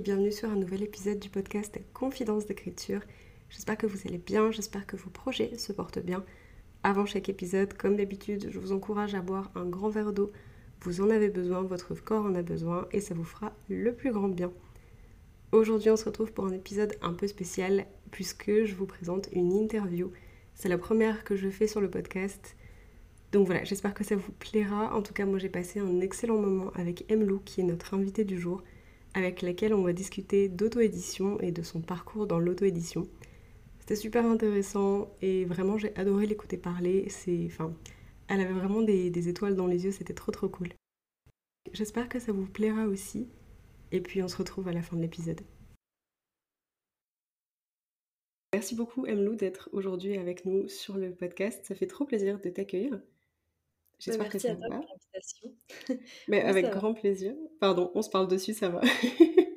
bienvenue sur un nouvel épisode du podcast Confidence d'écriture. J'espère que vous allez bien, j'espère que vos projets se portent bien. Avant chaque épisode, comme d'habitude, je vous encourage à boire un grand verre d'eau. Vous en avez besoin, votre corps en a besoin et ça vous fera le plus grand bien. Aujourd'hui, on se retrouve pour un épisode un peu spécial puisque je vous présente une interview. C'est la première que je fais sur le podcast. Donc voilà, j'espère que ça vous plaira. En tout cas, moi j'ai passé un excellent moment avec Emlou qui est notre invitée du jour avec laquelle on va discuter d'auto-édition et de son parcours dans l'auto-édition. C'était super intéressant et vraiment j'ai adoré l'écouter parler. Enfin, elle avait vraiment des, des étoiles dans les yeux, c'était trop trop cool. J'espère que ça vous plaira aussi et puis on se retrouve à la fin de l'épisode. Merci beaucoup Emlou d'être aujourd'hui avec nous sur le podcast. Ça fait trop plaisir de t'accueillir. J'espère que ça va. Mais avec grand plaisir. Pardon, on se parle dessus, ça va.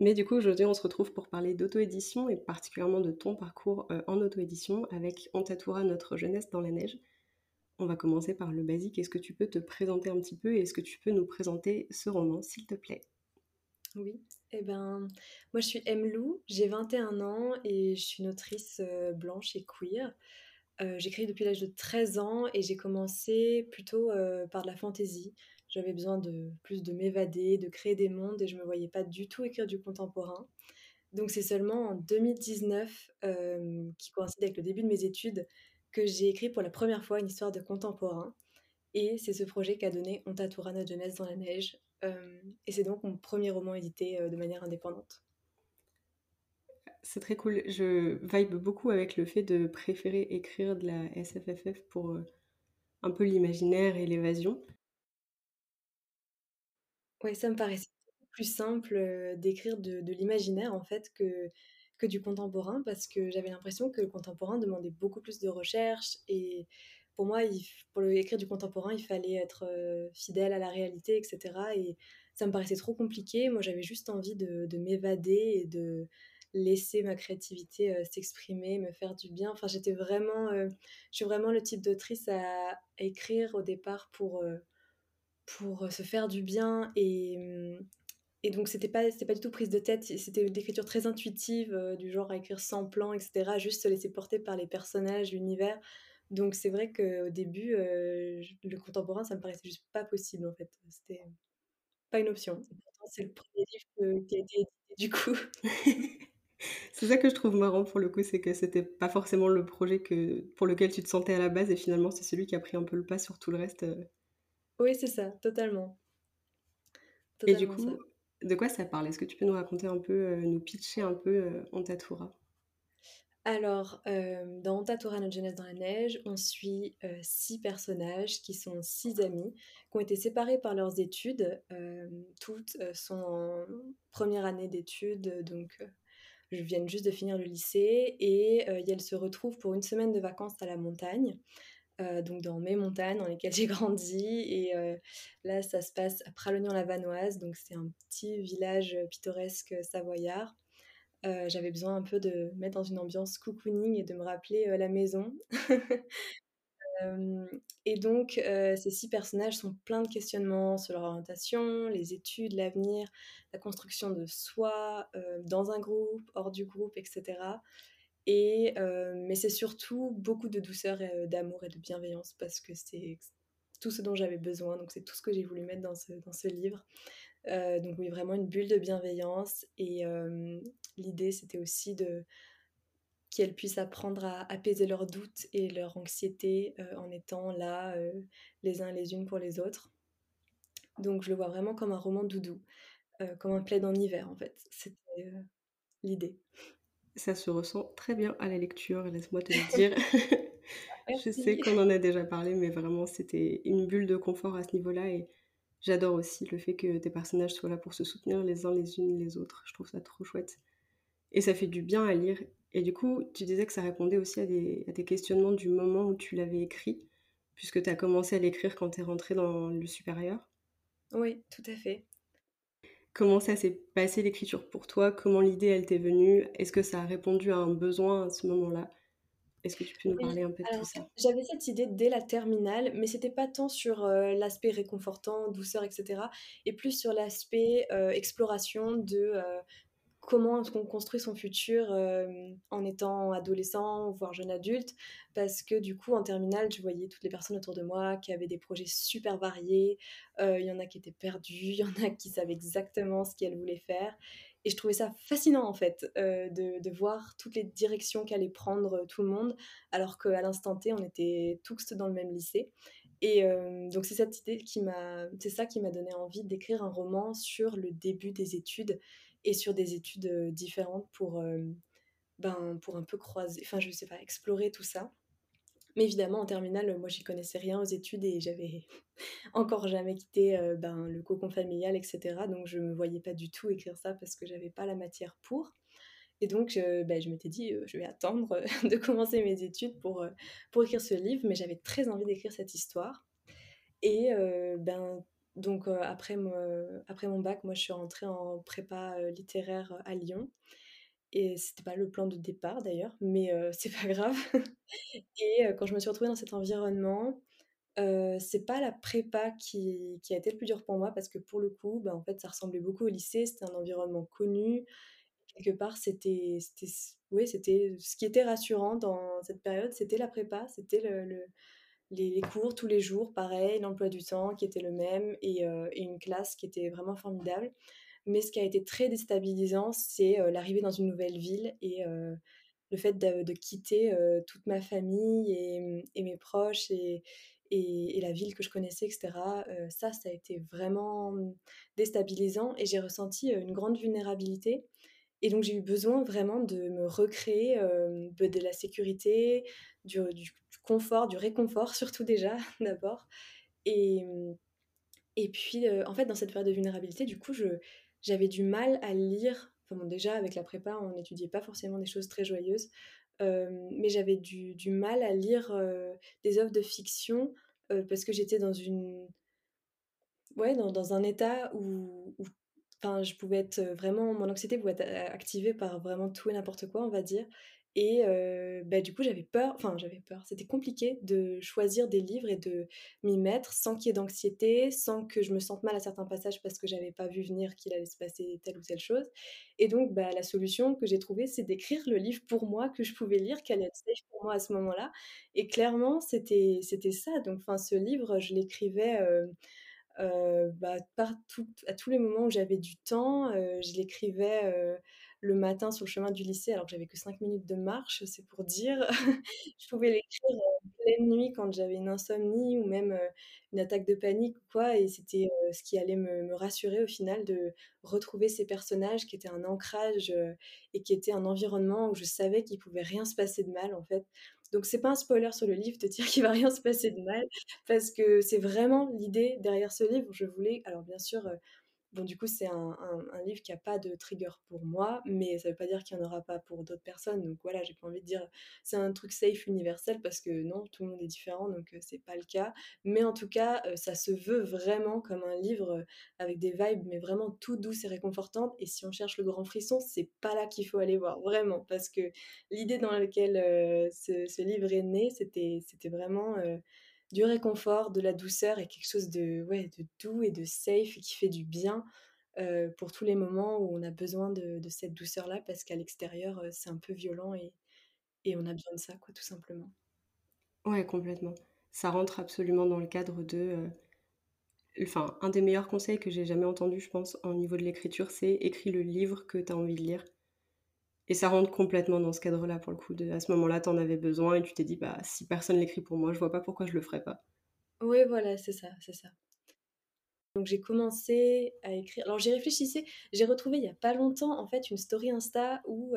Mais du coup, aujourd'hui, on se retrouve pour parler d'auto-édition et particulièrement de ton parcours euh, en auto-édition avec On notre jeunesse dans la neige. On va commencer par le basique. Est-ce que tu peux te présenter un petit peu et est-ce que tu peux nous présenter ce roman, s'il te plaît? Oui, eh ben, moi je suis Emlou, j'ai 21 ans et je suis une autrice euh, blanche et queer. Euh, j'écris depuis l'âge de 13 ans et j'ai commencé plutôt euh, par de la fantaisie. J'avais besoin de plus de m'évader, de créer des mondes et je me voyais pas du tout écrire du contemporain. Donc c'est seulement en 2019, euh, qui coïncide avec le début de mes études, que j'ai écrit pour la première fois une histoire de contemporain. Et c'est ce projet qu'a donné Ontatura notre jeunesse dans la neige. et c'est donc mon premier roman édité de manière indépendante c'est très cool. Je vibe beaucoup avec le fait de préférer écrire de la SFFF pour euh, un peu l'imaginaire et l'évasion. Oui, ça me paraissait plus simple euh, d'écrire de, l'imaginaire en fait que, que du contemporain parce que j'avais l'impression que le contemporain demandait beaucoup plus de recherche et pour moi, pour écrire du contemporain, il fallait être euh, fidèle à la réalité, etc. Et ça me paraissait trop compliqué. Moi, j'avais juste envie de, de m'évader et de, laisser ma créativité s'exprimer, me faire du bien. Enfin, j'étais vraiment, je suis vraiment le type d'autrice à, écrire au départ pour, pour se faire du bien et, et donc c'était pas, pas du tout prise de tête, c'était une écriture très intuitive, du genre à écrire sans plan, etc. Juste se laisser porter par les personnages, l'univers. Donc c'est vrai qu'au début, le contemporain, ça me paraissait juste pas possible en fait. C'était pas une option. c'est le premier livre qui a été édité du coup. C'est ça que je trouve marrant pour le coup, c'est que c'était pas forcément le projet que, pour lequel tu te sentais à la base et finalement c'est celui qui a pris un peu le pas sur tout le reste. Euh. Oui, c'est ça, totalement. et du coup, de quoi ça parle? Est-ce que tu peux nous raconter un peu, euh, nous pitcher un peu euh, Ontatura alors, dans Ontatura, notre jeunesse dans la neige, on suit six personnages qui sont six amis, qui ont été séparés par leurs études. toutes sont en première année d'études, donc je viens juste de finir le lycée et, euh, se retrouvent pour une semaine de vacances à la montagne. Euh, donc dans mes montagnes dans lesquelles j'ai grandi. Et euh, là, ça se passe à Pralognan-la-Vanoise, donc c'est un petit village pittoresque savoyard. J'avais besoin un peu de mettre dans une ambiance cocooning et de me rappeler la maison. et donc, ces six personnages sont pleins de questionnements sur leur orientation, les études, l'avenir, la construction de soi, dans un groupe, hors du groupe, etc. Et, mais c'est surtout beaucoup de douceur, d'amour et de bienveillance parce que c'est tout ce dont j'avais besoin. Donc, c'est tout ce que j'ai voulu mettre dans ce, dans ce livre. donc, oui, vraiment une bulle de bienveillance. Et l'idée, c'était aussi de qu'elles puissent apprendre à apaiser leurs doutes et leur anxiété euh, en étant là euh, les uns les unes pour les autres. Donc je le vois vraiment comme un roman doudou, euh, comme un plaid en hiver en fait. C'était l'idée. Ça se ressent très bien à la lecture, laisse-moi te le dire. je sais qu'on en a déjà parlé, mais vraiment c'était une bulle de confort à ce niveau-là et J'adore aussi le fait que tes personnages soient là pour se soutenir les uns les unes les autres. Je trouve ça trop chouette et ça fait du bien à lire et du coup, tu disais que ça répondait aussi à des à questionnements du moment où tu l'avais écrit, puisque tu as commencé à l'écrire quand tu es rentrée dans le supérieur? Oui, tout à fait. Comment ça s'est passé l'écriture pour toi? Comment l'idée, elle t'est venue? Est-ce que ça a répondu à un besoin à ce moment-là? Est-ce que tu peux nous parler un peu de alors tout ça? j'avais cette idée dès la terminale, mais c'était pas tant sur, heu, l'aspect réconfortant, douceur et cetera et plus sur l'aspect, heu, exploration de, heu, comment est-ce qu'on construit son futur, hem, en étant adolescent, voire jeune adulte? Parce que du coup, en terminale, je voyais toutes les personnes autour de moi qui avaient des projets super variés. Heu, il y en a qui étaient perdus, il y en a qui savaient exactement ce qu'elles voulaient faire et je trouvais ça fascinant en fait, heu, de voir toutes les directions qu'allait prendre, tout le monde, alors qu'à l'instant T, on était tous dans le même lycée et donc c'est cette idée qui m'a c'est ça qui m'a donné envie d'écrire un roman sur le début des études et sur des études, différentes pour, ben, pour un peu croiser enfin je sais pas, explorer tout ça. Mais évidemment en terminale, moi j'y connaissais rien aux études et j'avais encore jamais quitté, ben, le cocon familial et cetera, donc je me voyais pas du tout écrire ça parce que j'avais pas la matière pour. Et donc bah, je m'étais dit, heu: «Je vais attendre, de commencer mes études pour, pour écrire ce livre», mais j'avais très envie d'écrire cette histoire. Et ben, donc après mon bac, moi je suis rentrée en prépa, littéraire, à Lyon et c'était pas le plan de départ d'ailleurs, mais heu, c'est pas grave et quand je me suis retrouvée dans cet environnement, c'est pas la prépa qui a été le plus dur pour moi parce que pour le coup, bah, en fait, ça ressemblait beaucoup au lycée, c'était un environnement connu. Quelque part, c'était c'était oui, c'était ce qui était rassurant dans cette période, c'était la prépa, c'était le les cours tous les jours, pareil, l'emploi du temps qui était le même et heu et une classe qui était vraiment formidable. Mais ce qui a été très déstabilisant, c'est, heu, l'arrivée dans une nouvelle ville et heu, le fait de quitter, toute ma famille et et mes proches et la ville que je connaissais et cetera. Heu, ça, ça a été vraiment, mmh, déstabilisant et j'ai ressenti, une grande vulnérabilité et donc j'ai eu besoin vraiment de me recréer, de la sécurité, du confort, du réconfort surtout déjà, d'abord. Et et puis, heu, en fait, dans cette période de vulnérabilité, du coup, j'avais du mal à lire bon, déjà avec la prépa, on n'étudiait pas forcément des choses très joyeuses, hem, mais j'avais du du mal à lire, heu, des œuvres de fiction, parce que j'étais dans une Ouais, dans dans un état où où je pouvais être, vraiment mon anxiété pouvait être activée par vraiment tout et n'importe quoi, on va dire et bah, du coup, j'avais peur enfin, j'avais peur, c'était compliqué de choisir des livres et de m'y mettre sans qu'il y ait d'anxiété, sans que je me sente mal à certains passages parce que j'avais pas vu venir qu'il allait se passer telle ou telle chose. Et donc bah, la solution que j'ai trouvée, c'est d'écrire le livre pour moi, que je pouvais lire, qui allait être safe pour moi à ce moment-là. Et clairement, c'était ça. Donc enfin, ce livre, je l'écrivais, bah, par tout à tous les moments où j'avais du temps, je l'écrivais, le matin sur le chemin du lycée alors que j'avais que 5 minutes de marche, c'est pour dire. Je pouvais l'écrire en pleine nuit quand j'avais une insomnie ou même, heu, une attaque de panique ou quoi et c'était, heu, ce qui allait me rassurer au final de retrouver ces personnages qui étaient un ancrage, et qui étaient un environnement où je savais qu'il pouvait rien se passer de mal, en fait. Donc c'est pas un spoiler sur le livre de dire qu'il va rien se passer de mal parce que c'est vraiment l'idée derrière ce livre. Je voulais alors bien sûr, bon du coup c'est un livre qui a pas de trigger pour moi, mais ça veut pas dire qu'il y en aura pas pour d'autres personnes. Donc voilà, j'ai pas envie de dire c'est un truc safe universel parce que non, tout le monde est différent donc heu, c'est pas le cas. Mais en tout cas, heu, ça se veut vraiment comme un livre, heu, avec des vibes mais vraiment tout douces et réconfortantes et si on cherche le grand frisson, c'est pas là qu'il faut aller voir, vraiment. Parce que l'idée dans laquelle, heu, ce livre est né, c'était vraiment, du réconfort, de la douceur et quelque chose de doux et de safe et qui fait du bien, heu, pour tous les moments où on a besoin de cette douceur-là parce qu'à l'extérieur, heu, c'est un peu violent et on a besoin de ça quoi, tout simplement. Ouais, complètement. Ça rentre absolument dans le cadre de, enfin, un des meilleurs conseils que j'ai jamais entendu, je pense, au niveau de l'écriture, c'est: «Écris le livre que tu as envie de lire» et ça rentre complètement dans ce cadre-là, pour le coup, à ce moment-là, tu en avais besoin et tu t'es dit: «Bah, si personne l'écrit pour moi, je vois pas pourquoi je le ferais pas». Ouais, voilà, c'est ça, c'est ça. Donc j'ai commencé à écrire alors j'y réfléchissais, j'ai retrouvé il y a pas longtemps, en fait, une story Insta où,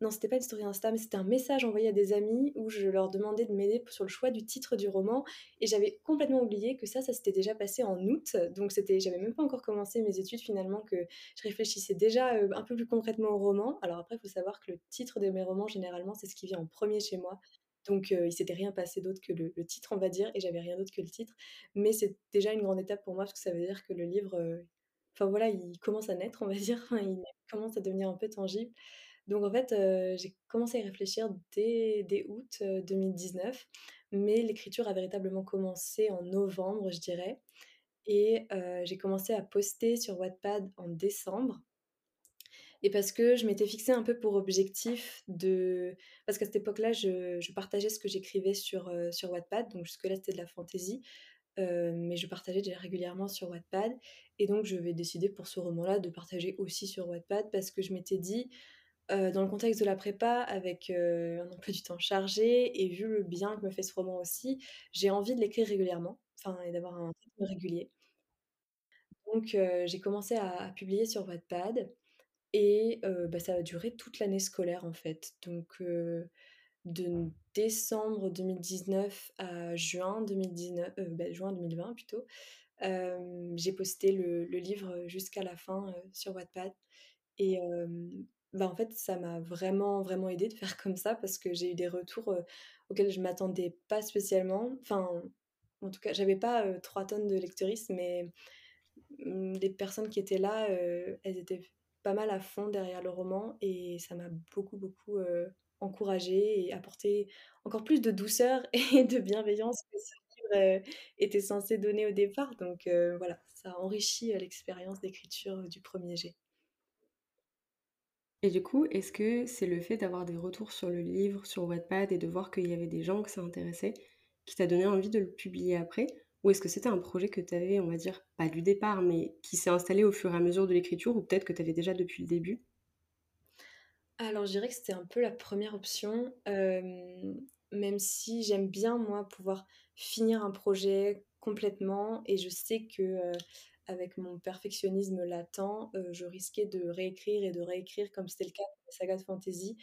non, c'était pas une story Insta, mais c'était un message envoyé à des amis où je leur demandais de m'aider sur le choix du titre du roman et j'avais complètement oublié que ça, ça s'était déjà passé en août. Donc c'était j'avais même pas encore commencé mes études finalement, que je réfléchissais déjà, heu, un peu plus concrètement au roman. Alors après, il faut savoir que le titre de mes romans, généralement, c'est ce qui vient en 1er chez moi. Donc heu, il s'était rien passé d'autre que le titre, on va dire et j'avais rien d'autre que le titre. Mais c'est déjà une grande étape pour moi, parce que ça veut dire que le livre, heu, enfin voilà, il commence à naître, on va dire, il commence à devenir un peu tangible. Donc en fait, heu, j'ai commencé à y réfléchir dès août, heu, 2019, mais l'écriture a véritablement commencé en novembre, je dirais. Et heu, j'ai commencé à poster sur Wattpad en décembre. Et parce que je m'étais fixé un peu pour objectif de parce qu'à cette époque-là, je partageais ce que j'écrivais sur, heu, sur Wattpad, donc jusque-là, c'était de la fantaisie, heu, mais je partageais déjà régulièrement sur Wattpad. Et donc je vais décider pour ce roman-là de partager aussi sur Wattpad parce que je m'étais dit, heu, dans le contexte de la prépa avec, heu, un emploi du temps chargé et vu le bien que me fait ce roman aussi, j'ai envie de l'écrire régulièrement, enfin et d'avoir un rythme régulier. Donc heu, j'ai commencé à publier sur Wattpad et heu, bah, ça a duré toute l'année scolaire, en fait. Donc de décembre 2019 à juin 2019, heu, bah, juin 2020 plutôt, hem, j'ai posté le livre jusqu'à la fin, sur Wattpad et bah, en fait, ça m'a vraiment, vraiment aidée de faire comme ça parce que j'ai eu des retours, auxquels je m'attendais pas spécialement. Enfin, en tout cas, j'avais pas, heu, 3 tonnes de lectrices, mais mmh, les personnes qui étaient là, elles étaient pas mal à fond derrière le roman et ça m'a beaucoup, beaucoup, encouragée et apporté encore plus de douceur et de bienveillance que ce livre, était censé donner au départ. Donc voilà, ça a enrichi, heu, l'expérience d'écriture du 1er jet. Et du coup, est-ce que c'est le fait d'avoir des retours sur le livre, sur Wattpad et de voir qu'il y avait des gens que ça intéressait, qui t'a donné envie de le publier après? Ou est-ce que c'était un projet que tu avais, on va dire, pas du départ, mais qui s'est installé au fur et à mesure de l'écriture ou peut-être que tu avais déjà depuis le début? Alors, je dirais que c'était un peu la 1re option, hem, même si j'aime bien, moi, pouvoir finir un projet complètement et je sais que, heu, avec mon perfectionnisme latent, heu, je risquais de réécrire et de réécrire comme c'était le cas pour les sagas de fantasy,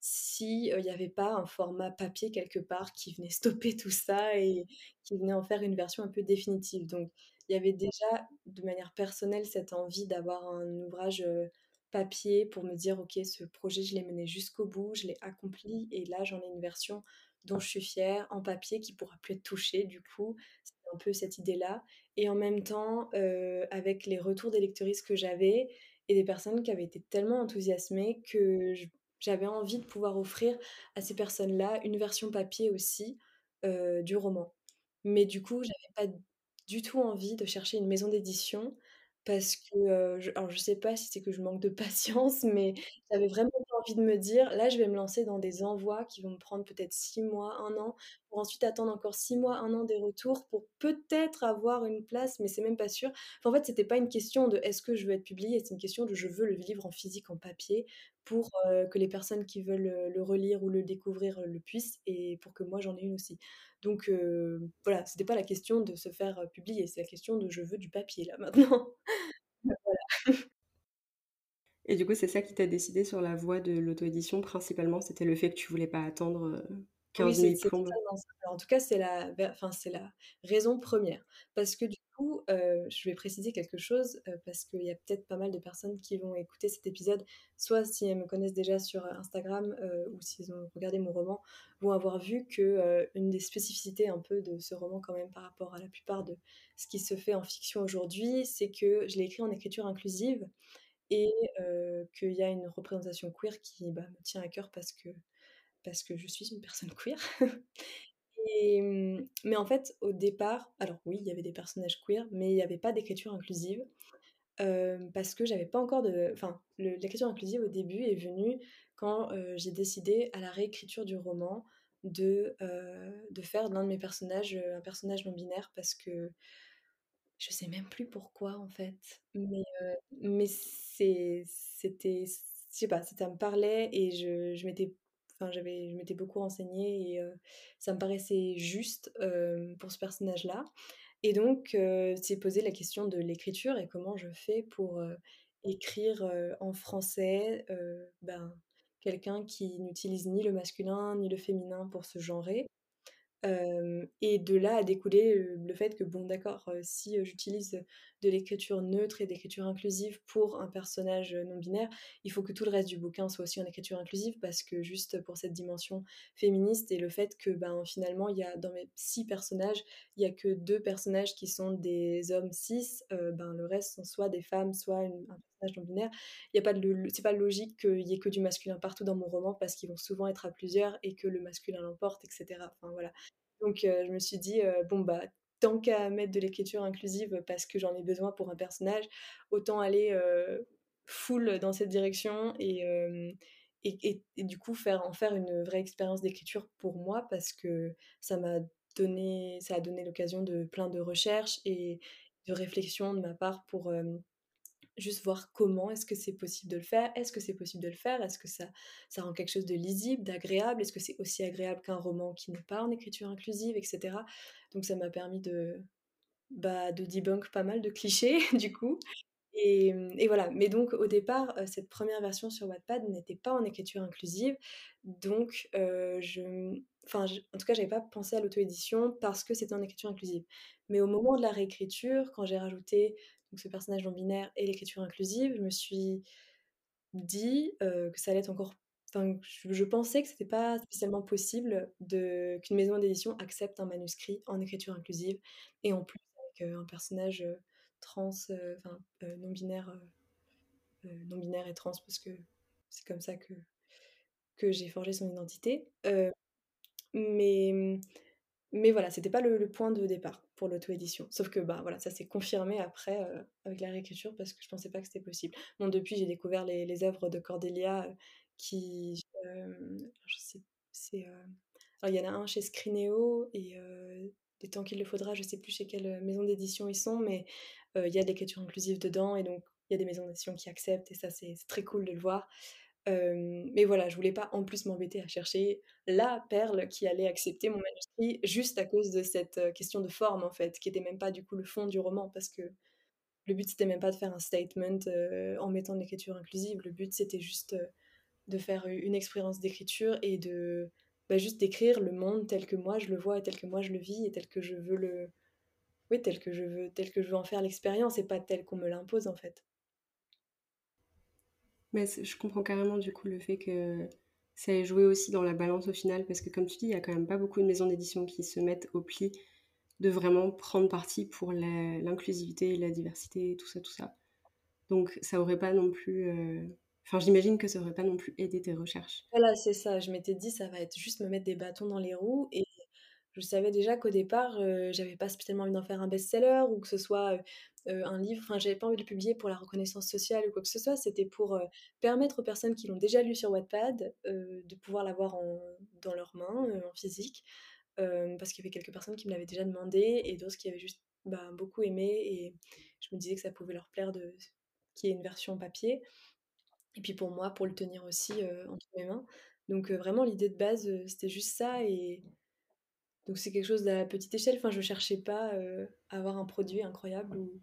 si, heu, il y avait pas un format papier quelque part qui venait stopper tout ça et qui venait en faire une version un peu définitive. Donc il y avait déjà, de manière personnelle, cette envie d'avoir un ouvrage, heu, papier pour me dire: «OK, ce projet, je l'ai mené jusqu'au bout, je l'ai accompli et là, j'en ai une version dont je suis fière, en papier, qui pourra plus être touchée», du coup. Un peu cette idée-là et en même temps, avec les retours des lectrices que j'avais et des personnes qui avaient été tellement enthousiasmées que j'avais envie de pouvoir offrir à ces personnes-là une version papier aussi, du roman. Mais du coup, j'avais pas du tout envie de chercher une maison d'édition parce que, je alors je sais pas si c'est que je manque de patience, mais j'avais vraiment envie de me dire: «Là, je vais me lancer dans des envois qui vont me prendre peut-être 6 mois, 1 an, pour ensuite attendre encore 6 mois, 1 an des retours pour peut-être avoir une place, mais c'est même pas sûr». En fait, c'était pas une question de: «Est-ce que je veux être publiée?» c'est une question de: «Je veux le livre en physique, en papier pour, heu, que les personnes qui veulent, heu, le relire ou le découvrir, heu, le puissent et pour que moi, j'en ai une aussi». Donc heu, voilà, c'était pas la question de se faire, publier, c'est la question de: «Je veux du papier, là, maintenant». Voilà. Et du coup, c'est ça qui t'a décidée sur la voie de l'auto-édition principalement, c'était le fait que tu voulais pas attendre, Oui, plombes? en tout cas, c'est la ver enfin, c'est la raison 1re parce que du coup, heu, je vais préciser quelque chose, heu, parce qu'il y a peut-être pas mal de personnes qui vont écouter cet épisode, soit si elles me connaissent déjà sur, heu, Instagram, ou s'ils ont regardé mon roman, vont avoir vu que, une des spécificités un peu de ce roman quand même par rapport à la plupart de ce qui se fait en fiction aujourd'hui, c'est que je l'ai écrit en écriture inclusive et qu'il y a une représentation queer qui, bah, me tient à cœur parce que parce que je suis une personne queer. Mmh, mais en fait, au départ alors oui, il y avait des personnages queer, mais il y avait pas d'écriture inclusive, hem, parce que j'avais pas encore de enfin, l'écriture inclusive, au début, est venue quand, heu, j'ai décidé, à la réécriture du roman, de, heu, de faire de l'un de mes personnages, un personnage non binaire parce que je sais même plus pourquoi, en fait, mais mais c'était je sais pas, ça me parlait et je je m'étais enfin, j'avais je m'étais beaucoup renseignée et heu, ça me paraissait juste, hem, pour ce personnage-là et donc heu, s'est posée la question de l'écriture et comment je fais pour, écrire, en français, ben quelqu'un qui n'utilise ni le masculin ni le féminin pour se genrer. Et de là a découlé, le fait que bon d'accord, si, j'utilise, de l'écriture neutre et d'écriture inclusive pour un personnage, heu, non binaire, il faut que tout le reste du bouquin soit aussi en écriture inclusive parce que juste pour cette dimension féministe et le fait que, ben, finalement, il y a dans mes 6 personnages, il y a que 2 personnages qui sont des hommes cis, heu, ben, le reste sont soit des femmes, soit un personnage non binaire. Il y a pas c'est pas logique qu'il y ait que du masculin partout dans mon roman parce qu'ils vont souvent être à plusieurs et que le masculin l'emporte et cetera. Enfin voilà. Donc heu, je me suis dit, heu: «Bon, bah, tant qu'à mettre de l'écriture inclusive parce que j'en ai besoin pour un personnage, autant aller, full dans cette direction et et et du coup faire en faire une vraie expérience d'écriture pour moi» parce que ça m'a donné ça a donné l'occasion de plein de recherches et de réflexions de ma part pour, Juste voir comment est-ce que c'est possible de le faire? Est-ce que c'est possible de le faire? Est-ce que ça ça rend quelque chose de lisible, d'agréable? Est-ce que c'est aussi agréable qu'un roman qui n'est pas en écriture inclusive et cetera? Donc ça m'a permis de, bah, de debunk pas mal de clichés du coup et et voilà. Mais donc au départ, heu, cette première version sur Wattpad n'était pas en écriture inclusive donc heu, je enfin en tout cas, j'avais pas pensé à l'auto-édition parce que c'était en écriture inclusive. Mais au moment de la réécriture, quand j'ai rajouté donc ce personnage non binaire et l'écriture inclusive, je me suis dit, que ça allait être encore enfin, je pensais que c'était pas spécialement possible de qu'une maison d'édition accepte un manuscrit en écriture inclusive et en plus avec, un personnage, trans, enfin, heu, non binaire, heu, non binaire et trans parce que c'est comme ça que que j'ai forgé son identité. Mais mmh mais voilà, c'était pas le point de départ pour l'auto-édition. Sauf que, bah, voilà, ça s'est confirmé après, heu, avec la réécriture parce que je pensais pas que c'était possible. Bon, depuis, j'ai découvert les œuvres de Cordelia, heu, qui, hem, je sais c'est, alors il y en a un chez Scrinéo et des temps qu'il le faudra, je sais plus chez quelle, maison d'édition ils sont, mais il y a de l'écriture inclusive dedans et donc il y a des maisons d'édition qui acceptent et ça, c'est très cool de le voir. Mais voilà, je voulais pas en plus m'embêter à chercher la perle qui allait accepter mon manuscrit juste à cause de cette, question de forme en fait, qui était même pas du coup le fond du roman parce que le but c'était même pas de faire un statement, en mettant l'écriture inclusive. Le but c'était juste, de faire une expérience d'écriture et de, bah, juste d'écrire le monde tel que moi je le vois et tel que moi je le vis et tel que je veux le oui, tel que je veux tel que je veux en faire l'expérience et pas tel qu'on me l'impose en fait. Mais je comprends carrément du coup le fait que ça ait joué aussi dans la balance au final parce que comme tu dis, il y a quand même pas beaucoup de maisons d'édition qui se mettent au pli de vraiment prendre parti pour la l'inclusivité, la diversité, tout ça, tout ça. Donc ça aurait pas non plus, heu enfin j'imagine que ça aurait pas non plus aidé tes recherches. Voilà, c'est ça. Je m'étais dit: «Ça va être juste me mettre des bâtons dans les roues» et je savais déjà qu'au départ, heu, j'avais pas spécialement envie d'en faire un best-seller ou que ce soit, heu heu, un livre enfin, j'avais pas envie de le publier pour la reconnaissance sociale ou quoi que ce soit. C'était pour, permettre aux personnes qui l'ont déjà lu sur Wattpad, de pouvoir l'avoir dans leurs mains, en physique. Parce qu'il y avait quelques personnes qui me l'avaient déjà demandé et d'autres qui avaient juste, bah, beaucoup aimé et je me disais que ça pouvait leur plaire de qu'il y ait une version papier. Et puis pour moi, pour le tenir aussi, entre mes mains. Donc vraiment l'idée de base, c'était juste ça et donc c'est quelque chose à petite échelle. Enfin, je cherchais pas, heu, à avoir un produit incroyable ou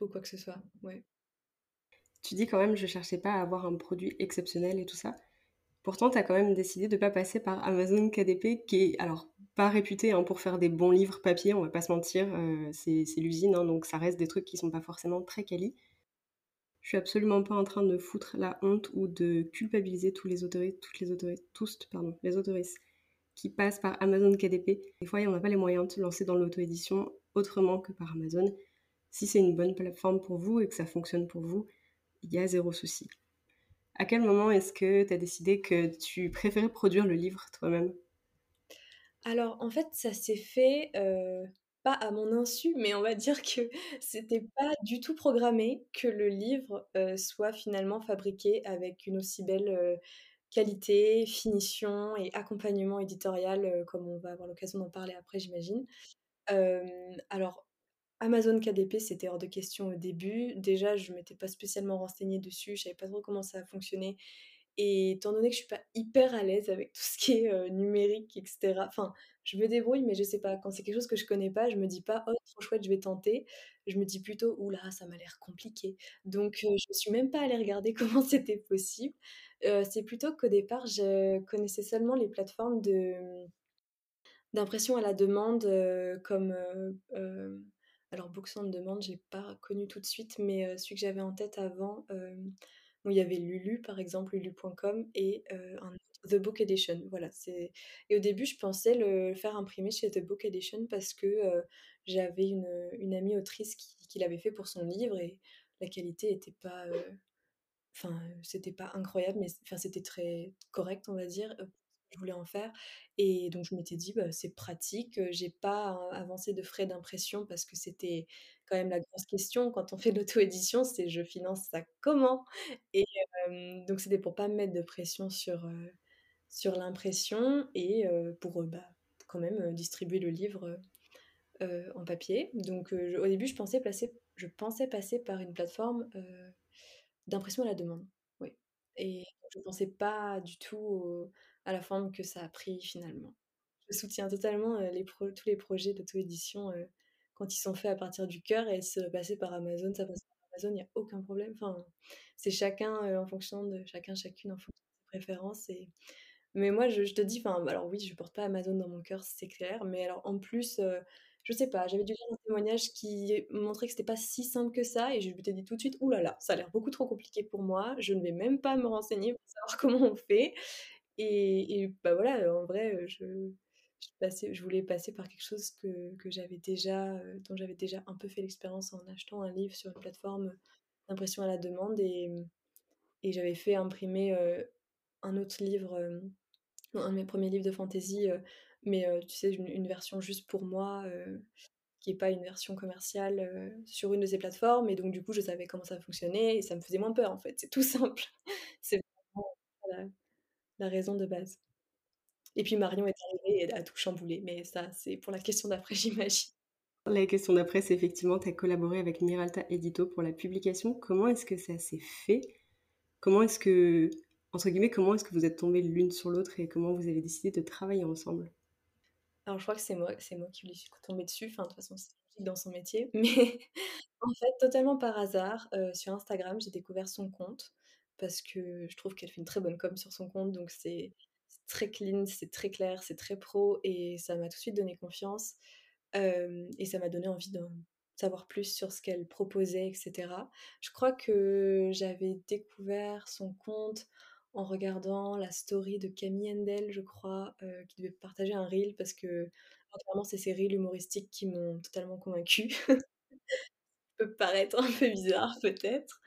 ou quoi que ce soit. Ouais. Tu dis quand même: «Je cherchais pas à avoir un produit exceptionnel et tout ça». Pourtant, tu as quand même décidé de pas passer par Amazon KDP qui est alors pas réputé, hein, pour faire des bons livres papier, on va pas se mentir, c'est c'est l'usine, hein, donc ça reste des trucs qui sont pas forcément très quali. Je suis absolument pas en train de foutre la honte ou de culpabiliser tous les autoristes toutes les autoristes tous, pardon, les autoristes qui passent par Amazon KDP. Des fois, on n'a pas les moyens de se lancer dans l'auto-édition autrement que par Amazon. Si c'est une bonne plateforme pour vous et que ça fonctionne pour vous, il y a zéro souci. À quel moment est-ce que tu as décidé que tu préférais produire le livre toi-même? Alors en fait, ça s'est fait, heu, pas à mon insu, mais on va dire que c'était pas du tout programmé que le livre, heu, soit finalement fabriqué avec une aussi belle, heu, qualité, finition et accompagnement éditorial, heu, comme on va avoir l'occasion d'en parler après j'imagine. Alors Amazon KDP, c'était hors de question au début. Déjà, je m'étais pas spécialement renseignée dessus, je savais pas trop comment ça fonctionnait et étant donné que je suis pas hyper à l'aise avec tout ce qui est, heu, numérique et cetera, enfin, je me débrouille, mais je sais pas, quand c'est quelque chose que je connais pas, je me dis pas: «Oh trop chouette, je vais tenter». Je me dis plutôt: «Ouh là, ça m'a l'air compliqué». Donc heu, je suis même pas allée regarder comment c'était possible. Heu, c'est plutôt qu'au départ, je connaissais seulement les plateformes de, d'impression à la demande, heu, comme, heu, hem, alors Books on Demand, j'ai pas connu tout de suite, mais celui que j'avais en tête avant, où il y avait Lulu par exemple, lulu.com et The Book Edition, voilà, c'est et au début, je pensais le faire imprimer chez The Book Edition parce que, j'avais une, amie autrice qui l'avait fait pour son livre et la qualité était pas, Enfin, c'était pas incroyable, mais enfin, c'était très correct, on va dire, je voulais en faire et donc je m'étais dit: «Bah, c'est pratique», j'ai pas avancé de frais d'impression parce que c'était quand même la grosse question quand on fait l'auto-édition, c'est: «Je finance ça comment?» et donc c'était pour pas me mettre de pression sur, sur l'impression et pour, bah, quand même, distribuer le livre, en papier. Donc au début, je pensais passer je pensais passer par une plateforme, D'impression à la demande, oui et je pensais pas du tout au à la forme que ça a pris finalement. Je soutiens totalement, heu, les pro tous les projets d'auto-édition, quand ils sont faits à partir du cœur et se passer par Amazon, ça passe par Amazon, il y a aucun problème. Enfin, c'est chacun, en fonction de chacun, chacune en fonction de ses préférences et mais moi, je je te dis, enfin, alors oui, je porte pas Amazon dans mon cœur, c'est clair, mais alors en plus, je sais pas, j'avais dû lire un témoignage qui montrait que c'était pas si simple que ça et je m'étais dit tout de suite: «Ouh là là, ça a l'air beaucoup trop compliqué pour moi, je ne vais même pas me renseigner pour savoir comment on fait» et et bah, voilà, en vrai, je voulais passer par quelque chose que j'avais déjà, heu, dont j'avais déjà un peu fait l'expérience en achetant un livre sur une plateforme, d'impression à la demande et j'avais fait imprimer, heu, un autre livre, hem un de mes premiers livres de fantasy, mais tu sais, une version juste pour moi, qui est pas une version commerciale, sur une de ces plateformes et donc du coup, je savais comment ça fonctionnait et ça me faisait moins peur, en fait. C'est tout simple. C'est vraiment la raison de base et puis Marion est arrivée et a tout chamboulé, mais ça, c'est pour la question d'après, j'imagine. La question d'après, c'est effectivement, tu as collaboré avec Miralta Edito pour la publication. Comment est-ce que ça s'est fait? Comment est-ce que entre guillemets, «comment est-ce que vous êtes tombées l'une sur l'autre» et comment vous avez décidé de travailler ensemble? Alors je crois que c'est moi c'est moi qui lui suis tombée dessus, enfin de toute façon c'est dans son métier, mais en fait totalement par hasard, heu, sur Instagram, j'ai découvert son compte parce que je trouve qu'elle fait une très bonne com sur son compte, donc c'est très clean, c'est très clair, c'est très pro et ça m'a tout de suite donné confiance, hem et ça m'a donné envie d'en savoir plus sur ce qu'elle proposait et cetera. Je crois que j'avais découvert son compte en regardant la story de Camille Endel, je crois, heu, qui devait partager un reel parce que apparemment c'est ses reels humoristiques qui m'ont totalement convaincue. Peut paraître un peu bizarre peut-être,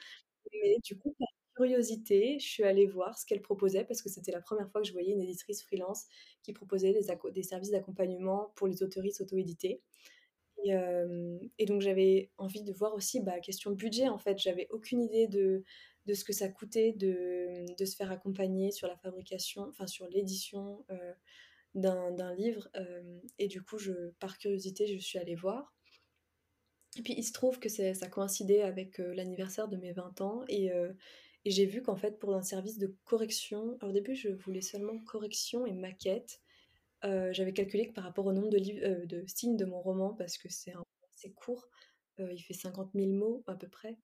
mais du coup par curiosité, je suis allée voir ce qu'elle proposait parce que c'était la première fois que je voyais une éditrice freelance qui proposait des services d'accompagnement pour les autoristes auto-édités et hem et donc j'avais envie de voir aussi, bah, question budget en fait. J'avais aucune idée de de ce que ça coûtait de, se faire accompagner sur la fabrication, enfin sur l'édition, heu, d'un livre, hem et du coup par curiosité, je suis allée voir. Et puis il se trouve que ça coïncidait avec, heu, l'anniversaire de mes 20 ans et j'ai vu qu'en fait pour un service de correction alors au début je voulais seulement correction et maquette, j'avais calculé que par rapport au nombre de livres de signes de mon roman, parce que c'est assez court, il fait 50 000 mots à peu près,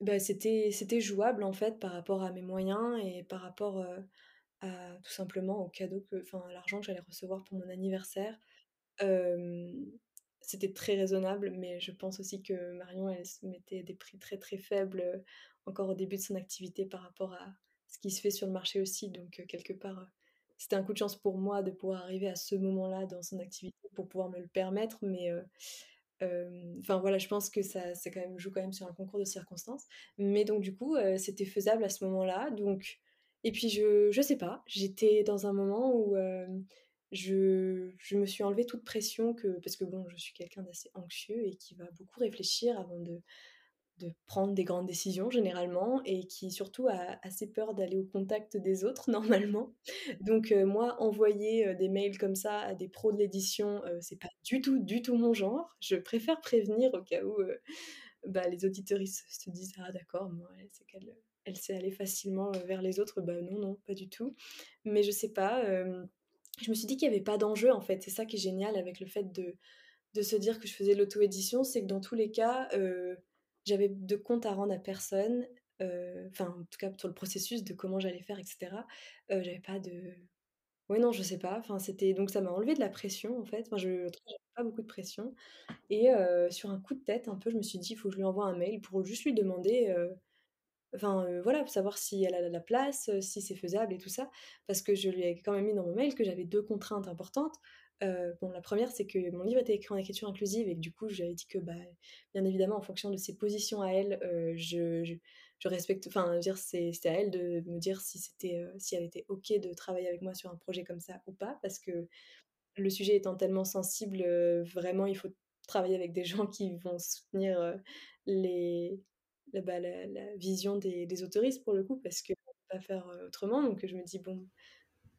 bah, c'était c'était jouable en fait par rapport à mes moyens et par rapport, à tout simplement au cadeau que enfin l'argent que j'allais recevoir pour mon anniversaire. C'était très raisonnable, mais je pense aussi que Marion, elle mettait des prix très, très faibles, encore au début de son activité par rapport à ce qui se fait sur le marché aussi. Donc, quelque part, c'était un coup de chance pour moi de pouvoir arriver à ce moment-là dans son activité pour pouvoir me le permettre. Mais, enfin voilà, je pense que ça ça joue quand même sur un concours de circonstances. Mais donc du coup, c'était faisable à ce moment-là, donc et puis je je sais pas, j'étais dans un moment où, je je me suis enlevé toute pression que parce que bon, je suis quelqu'un d'assez anxieux et qui va beaucoup réfléchir avant de de prendre des grandes décisions généralement et qui surtout a assez peur d'aller au contact des autres normalement. Donc heu, moi envoyer, heu, des mails comme ça à des pros de l'édition, heu, c'est pas du tout, du tout mon genre. Je préfère prévenir au cas où, heu, bah, les auditeuristes se disent: «Ah d'accord, elle c'est qu'elle, elle sait aller facilement, vers les autres». Bah, non, non, pas du tout. Mais je sais pas, je me suis dit qu'il y avait pas d'enjeu en fait. C'est ça qui est génial avec le fait de de se dire que je faisais l'auto-édition, c'est que dans tous les cas, j'avais de compte à rendre à personne, heu, enfin en tout cas sur le processus de comment j'allais faire et cetera. Heu, j'avais pas de ouais non, je sais pas, enfin c'était donc ça m'a enlevé de la pression en fait. Enfin je j'avais pas beaucoup de pression et heu, sur un coup de tête un peu, je me suis dit: «Il faut que je lui envoie un mail pour juste lui demander, enfin, voilà, pour savoir si elle a la place, si c'est faisable et tout ça». Parce que je lui ai quand même mis dans mon mail que j'avais 2 contraintes importantes. Heu, bon la première c'est que mon livre était écrit en écriture inclusive et que du coup je lui avais dit que, bah, bien évidemment en fonction de ses positions à elle, heu, je respecte enfin, dire c'était à elle de me dire si c'était, heu, si elle était OK de travailler avec moi sur un projet comme ça ou pas. Parce que le sujet étant tellement sensible, vraiment il faut travailler avec des gens qui vont soutenir, les la bah, la vision des autoristes pour le coup parce peut pas faire, autrement. Donc je me dis: «Bon»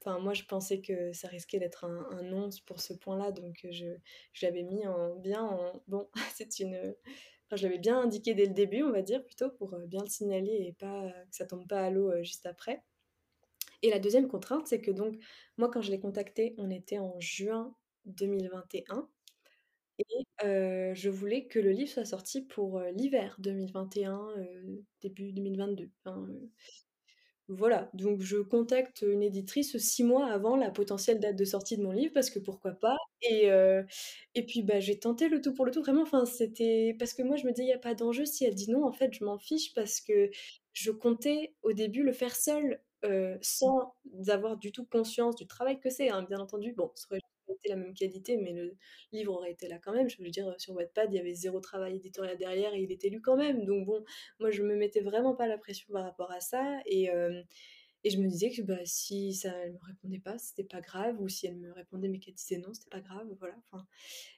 enfin moi je pensais que ça risquait d'être un un non pour ce point-là donc heu, je l'avais mis en bien en bon c'est une, enfin je l'avais bien indiqué dès le début on va dire plutôt pour, heu, bien le signaler et pas que ça tombe pas à l'eau, heu, juste après. Et la 2e contrainte, c'est que donc moi quand je l'ai contacté, on était en juin 2021 et je voulais que le livre soit sorti pour, l'hiver 2021, heu, début 2022. Enfin, voilà, donc je contacte une éditrice 6 mois avant la potentielle date de sortie de mon livre parce que pourquoi pas et heu et puis, bah, j'ai tenté le tout pour le tout vraiment, enfin c'était parce que moi je me dis: «Il y a pas d'enjeu, si elle dit non en fait je m'en fiche» parce que je comptais au début le faire seule, heu, sans avoir du tout conscience du travail que c'est, hein, bien entendu. Bon, ça aurait été la même qualité mais le livre aurait été là quand même. Je veux dire, sur Wattpad, il y avait 0 travail éditorial derrière et il était lu quand même. Donc bon, moi je me mettais vraiment pas la pression par rapport à ça et hem et je me disais que, bah, si ça elle me répondait pas, c'était pas grave ou si elle me répondait mais qu'elle disait non, c'était pas grave, voilà, enfin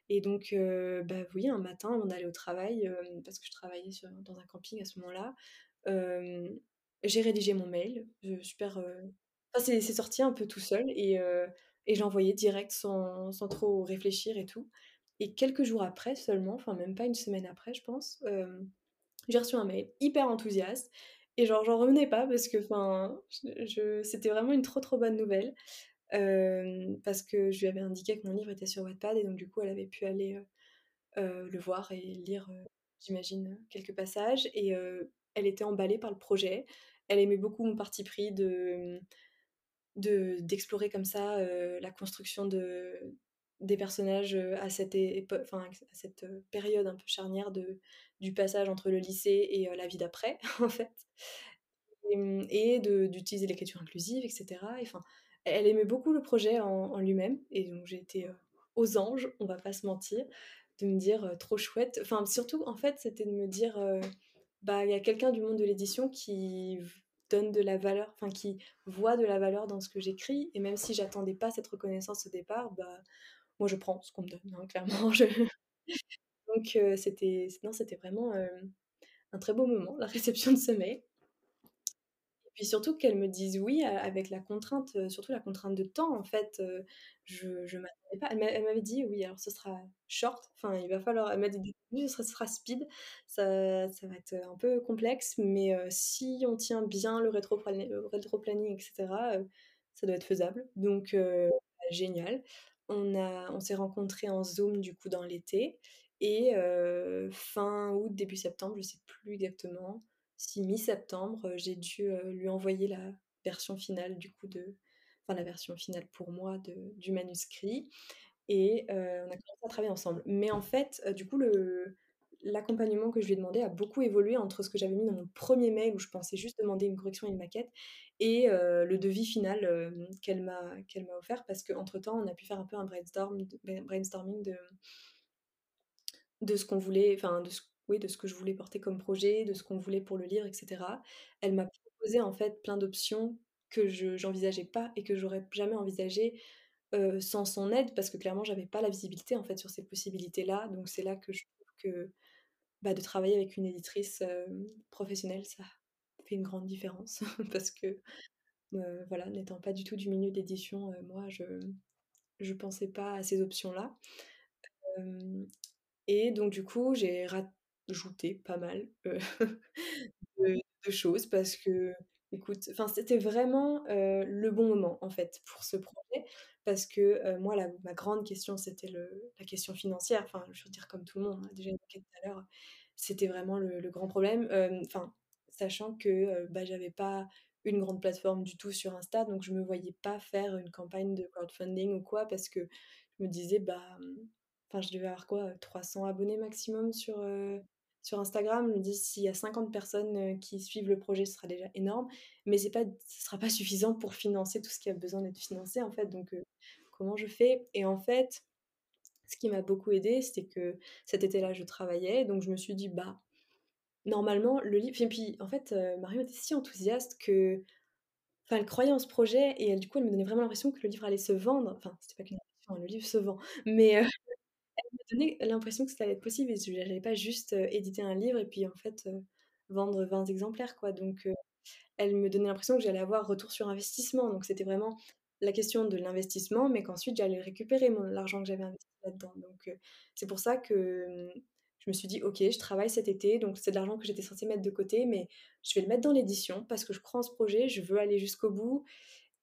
et donc heu, bah, oui, un matin avant d'aller au travail, hem, parce que je travaillais dans un camping à ce moment-là, hem, j'ai rédigé mon mail, super, enfin c'est sorti un peu tout seul et et envoyé direct sans sans trop réfléchir et tout et quelques jours après seulement, enfin même pas 1 semaine après je pense, hem, j'ai reçu un mail hyper enthousiaste et genre j'en revenais pas parce que enfin je je c'était vraiment une trop, trop bonne nouvelle. Hem, parce que je lui avais indiqué que mon livre était sur Wattpad et donc du coup elle avait pu aller, heu, le voir et lire, j'imagine quelques passages et elle était emballée par le projet. Elle aimait beaucoup mon parti pris de, de d'explorer comme ça, heu, la construction de des personnages, heu, à cette enfin à cette, heu, période un peu charnière de du passage entre le lycée et la vie d'après en fait. Et mmh et d'utiliser l'écriture inclusive et cetera. Et enfin, elle aimait beaucoup le projet en lui-même. Et donc j'ai été, aux anges, on va pas se mentir, de me dire, «Trop chouette». Enfin surtout en fait, c'était de me dire, «Bah, il y a quelqu'un du monde de l'édition qui donne de la valeur, enfin qui voit de la valeur dans ce que j'écris. Et même si j'attendais pas cette reconnaissance au départ, bah, moi je prends ce qu'on me donne, hein, clairement. Je» donc heu, c'était non, c'était vraiment, hem, un très beau moment, la réception de ce mail puis surtout qu'elle me dise «oui» avec la contrainte, surtout la contrainte de temps en fait, je je m'attendais pas. Elle m'a elle m'avait dit: «Oui, alors ce sera short», enfin il va falloir elle m'a dit: «Oui, ce sera speed, ça ça va être, un peu complexe mais si on tient bien le rétroplanning et cetera, heu, ça doit être faisable». Donc bah, génial. On on s'est rencontrés en Zoom du coup dans l'été et fin août, début septembre, je sais plus exactement, si mi-septembre, heu, j'ai dû, heu, lui envoyer la version finale du coup de enfin la version finale pour moi de du manuscrit et heu, on a commencé à travailler ensemble. Mais en fait, du coup l'accompagnement que je lui ai demandé a beaucoup évolué entre ce que j'avais mis dans mon 1er mail où je pensais juste demander une correction et une maquette et le devis final, qu'elle m'a qu'elle m'a offert parce qu'entre temps on a pu faire un peu un brainstorming de de ce qu'on voulait, enfin de ce oui, de ce que je voulais porter comme projet, de ce qu'on voulait pour le livre et cetera. Elle m'a proposé en fait plein d'options que je j'envisageais pas et que j'aurais jamais envisagées, heu, sans son aide parce que clairement j'avais pas la visibilité en fait sur ces possibilités-là. Donc c'est là que je trouve que, bah, de travailler avec une éditrice, professionnelle, ça fait une grande différence parce que, voilà, n'étant pas du tout du milieu d'édition, moi je je pensais pas à ces options-là. Hem et donc du coup j'ai rat rajouté pas mal, heu, de choses parce que, écoute, c'était vraiment, heu, le bon moment, en fait, pour ce projet parce que, heu, moi, la ma grande question, c'était la question financière. Enfin, je veux dire comme tout le monde, hein, déjà tout à l'heure, c'était vraiment le grand problème, enfin, sachant que, bah, j'avais pas une grande plateforme du tout sur Insta, donc je me voyais pas faire une campagne de crowdfunding ou quoi parce que je me disais, bah, mmh, enfin, je devais avoir quoi, heu, 300 abonnés maximum sur, sur Instagram. Me dis: «S'il y a 50 personnes, heu, qui suivent le projet, ce sera déjà énorme», mais c'est pas ce sera pas suffisant pour financer tout ce qui a besoin d'être financé, en fait, donc heu, comment je fais? Et en fait, ce qui m'a beaucoup aidée, c'était que cet été-là, je travaillais, donc je me suis dit: «Bah, normalement, le livre» et puis, en fait, heu, Marion était si enthousiaste que enfin, elle croyait en ce projet et elle, du coup, elle me donnait vraiment l'impression que le livre allait se vendre. Enfin, c'était pas qu'une impression, hein, le livre se vend, mais elle me donnait l'impression que ça allait être possible et je j'allais pas juste, éditer un livre et puis, en fait, vendre 20 exemplaires, quoi, donc elle me donnait l'impression que j'allais avoir retour sur investissement, donc c'était vraiment la question de l'investissement, mais qu'ensuite j'allais récupérer mon l'argent que j'avais investi là-dedans, donc c'est pour ça que, je me suis dit: «OK, je travaille cet été, donc c'est de l'argent que j'étais censée mettre de côté, mais je vais le mettre dans l'édition parce que je crois en ce projet, je veux aller jusqu'au bout»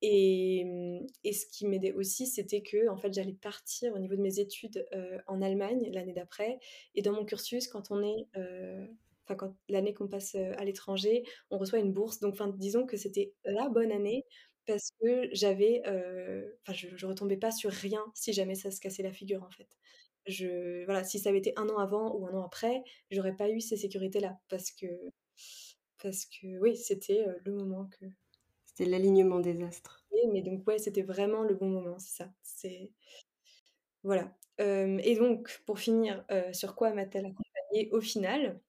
et mmh et ce qui m'aidait aussi, c'était qu'en fait, j'allais partir au niveau de mes études, en Allemagne l'année d'après et dans mon cursus, quand on est, enfin, quand l'année qu'on passe, à l'étranger, on reçoit une bourse, donc disons que c'était la bonne année parce que j'avais, enfin, je je retombais pas sur rien si jamais ça se cassait la figure, en fait. Je voilà, si ça avait été 1 an avant ou 1 an après, j'aurais pas eu ces sécurités-là parce que parce que oui, c'était, le moment que C'était l'alignement des astres. oui, mais donc ouais, c'était vraiment le bon moment, c'est ça. Voilà, et donc pour finir, sur quoi m'a-t-elle accompagnée au final?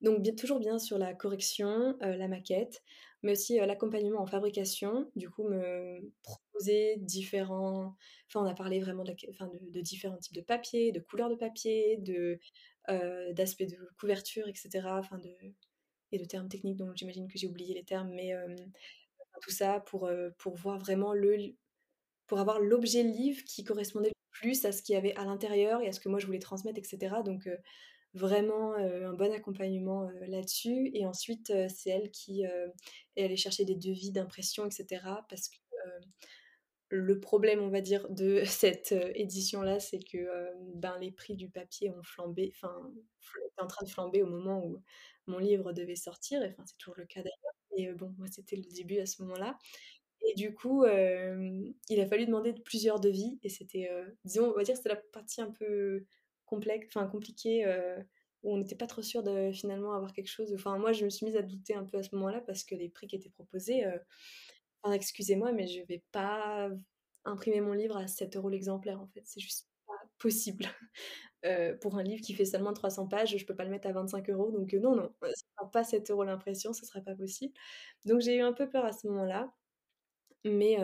Donc toujours bien sur la correction, la maquette, mais aussi, l'accompagnement en fabrication. Du coup, me proposer différents enfin, on a parlé vraiment de différents types de papier, de couleurs de papier, de, d'aspects de couverture et cetera, enfin de et de termes techniques dont j'imagine que j'ai oublié les termes, mais tout ça pour, pour voir vraiment le pour avoir l'objet livre qui correspondait le plus à ce qu'il y avait à l'intérieur et à ce que moi je voulais transmettre et cetera, donc vraiment, un bon accompagnement, là-dessus. Et ensuite, c'est elle qui, est allée chercher des devis d'impression et cetera parce que, le problème, on va dire, de cette, édition-là, c'est que, ben, les prix du papier ont flambé, enfin, en train de flamber au moment où mon livre devait sortir enfin, c'est toujours le cas d'ailleurs et bon, moi, c'était le début à ce moment-là et du coup, il a fallu demander de plusieurs devis et c'était, disons, on va dire, c'était la partie un peu complexe enfin compliquée, où on n'était pas trop sûrs de finalement avoir quelque chose. Enfin, moi, je me suis mise à douter un peu à ce moment-là parce que les prix qui étaient proposés, enfin, excusez-moi, mais je vais pas imprimer mon livre à 7 € l'exemplaire, en fait, c'est juste possible. Heu, pour un livre qui fait seulement 300 pages, je peux pas le mettre à 25 €, donc heu, non, non, heu, ce sera pas 7 € l'impression, ce serait pas possible. Donc j'ai eu un peu peur à ce moment-là, mais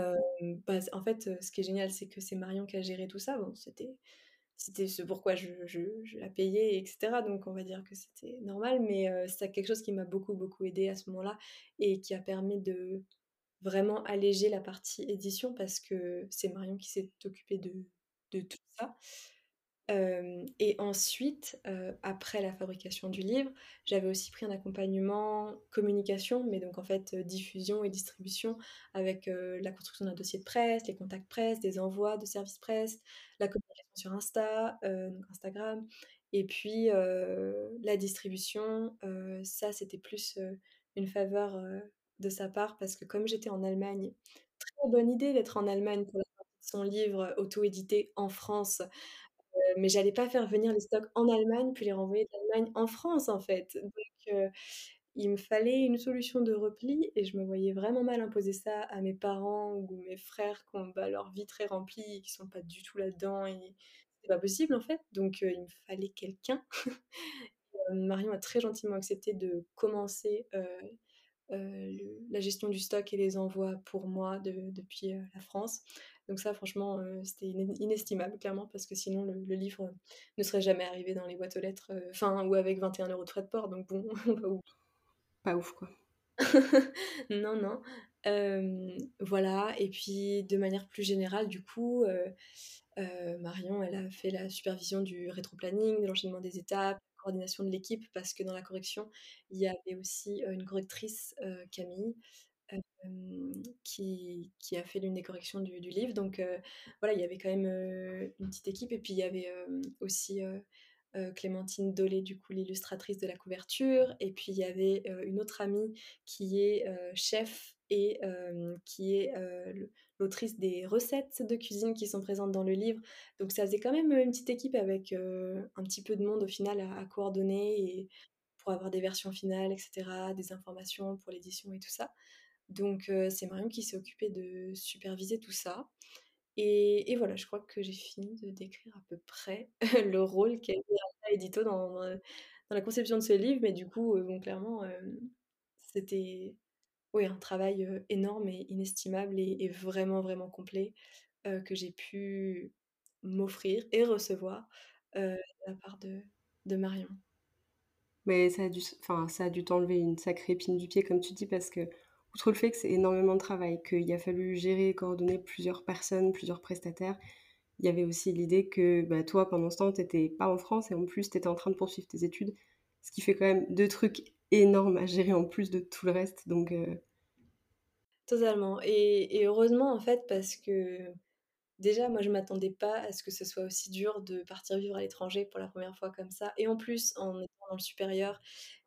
bah, en fait, ce qui est génial, c'est que c'est Marion qui a géré tout ça. Bon, c'était ce pourquoi je je la payais et cetera, donc on va dire que c'était normal, mais c'est quelque chose qui m'a beaucoup, beaucoup aidée à ce moment-là et qui a permis de vraiment alléger la partie édition parce que c'est Marion qui s'est occupée de de tout et ensuite, après la fabrication du livre, j'avais aussi pris un accompagnement communication, mais donc en fait, diffusion et distribution avec, la construction d'un dossier de presse, les contacts presse, des envois de service presse, la communication sur Insta, Instagram et puis, la distribution, ça, c'était plus, une faveur, de sa part parce que comme j'étais en Allemagne très bonne idée d'être en Allemagne pour son livre auto-édité en France, heu, mais j'allais pas faire venir les stocks en Allemagne puis les renvoyer d'Allemagne en France, en fait, donc heu, il me fallait une solution de repli et je me voyais vraiment mal imposer ça à mes parents ou mes frères qui ont, bah, leur vie très remplie et qui sont pas du tout là-dedans et c'est pas possible, en fait, donc il me fallait quelqu'un. Marion a très gentiment accepté de commencer, la gestion du stock et les envois pour moi de depuis, la France, donc ça, franchement, heu, c'était ine inestimable, clairement, parce que sinon le le livre ne serait jamais arrivé dans les boîtes aux lettres, heu, enfin, ou avec 21 € de frais de port, donc bon, on va oublier. Pas ouf, quoi. Non, non, voilà et puis de manière plus générale, du coup, Marion, elle a fait la supervision du rétroplanning, de l'enchaînement des étapes, coordination de l'équipe parce que dans la correction, il y avait aussi, une correctrice, Camille, qui a fait l'une des corrections du livre donc voilà, il y avait quand même, une petite équipe et puis il y avait, aussi, Clémentine Dolé, du coup, l'illustratrice de la couverture et puis il y avait, une autre amie qui est, chef et qui est, l'autrice des recettes de cuisine qui sont présentes dans le livre. Donc ça faisait quand même, une petite équipe avec, un petit peu de monde au final à à coordonner et pour avoir des versions finales et cetera, des informations pour l'édition et tout ça. Donc c'est Marion qui s'est occupée de superviser tout ça et voilà, je crois que j'ai fini de décrire à peu près le rôle qu'a eu Édito dans, dans la conception de ce livre, mais du coup, clairement, c'était, un travail, énorme et inestimable et vraiment, vraiment complet, que j'ai pu m'offrir et recevoir, de la part de Marion. Mais ça a dû ça a dû t'enlever une sacrée épine du pied comme tu dis parce que, outre le fait que c'est énormément de travail, qu'il a fallu gérer et coordonner plusieurs personnes, plusieurs prestataires, il y avait aussi l'idée que, bah, toi pendant ce temps tu étais pas en France et en plus tu étais en train de poursuivre tes études. Ce qui fait quand même 2 trucs énormes à gérer en plus de tout le reste heu Totalement. Et heureusement en fait parce que déjà moi je m'attendais pas à ce que ce soit aussi dur de partir vivre à l'étranger pour la 1re fois comme ça. Et en plus en étant dans le supérieur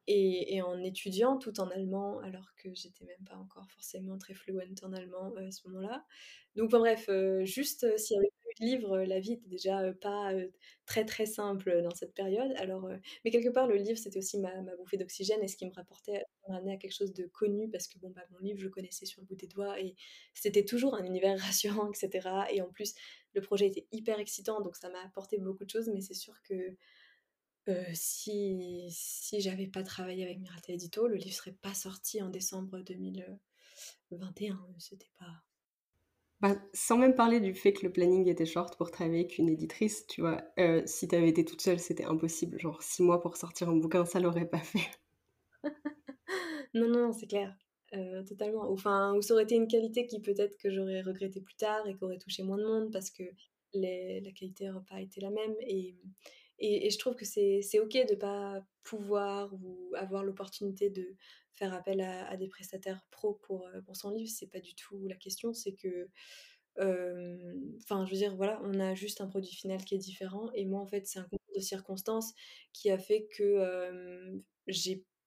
et en étudiant tout en allemand alors que j'étais même pas encore forcément très fluent en allemand, heu, à ce moment-là. Donc enfin bref, heu, juste, heu, s'il y avait pas de livre, heu, la vie était déjà, pas, très, très simple dans cette période. Alors, mais quelque part le livre c'était aussi ma bouffée d'oxygène et ce qui me rapportait à quelque chose de connu parce que bon, bah, mon livre je le connaissais sur le bout des doigts et c'était toujours un univers rassurant et cetera et en plus le projet était hyper excitant donc ça m'a apporté beaucoup de choses mais c'est sûr que, heu, si si j'avais pas travaillé avec Mirata Édito, le livre serait pas sorti en décembre 2021, c'était pas Bah, sans même parler du fait que le planning était short pour travailler avec une éditrice, tu vois? Heu, si tu avais été toute seule, c'était impossible, genre 6 mois pour sortir un bouquin, ça l'aurait pas fait. Non, non, c'est clair, totalement. Enfin, ou ça aurait été une qualité qui peut-être que j'aurais regretté plus tard et qui aurait touché moins de monde parce que les la qualité aurait pas été la même et et je trouve que c'est OK de pas pouvoir ou avoir l'opportunité de faire appel à des prestataires pros pour, heu, pour son livre, c'est pas du tout la question. C'est que, enfin, je veux dire, voilà, on a juste un produit final qui est différent et moi, en fait, c'est un concours de circonstances qui a fait que,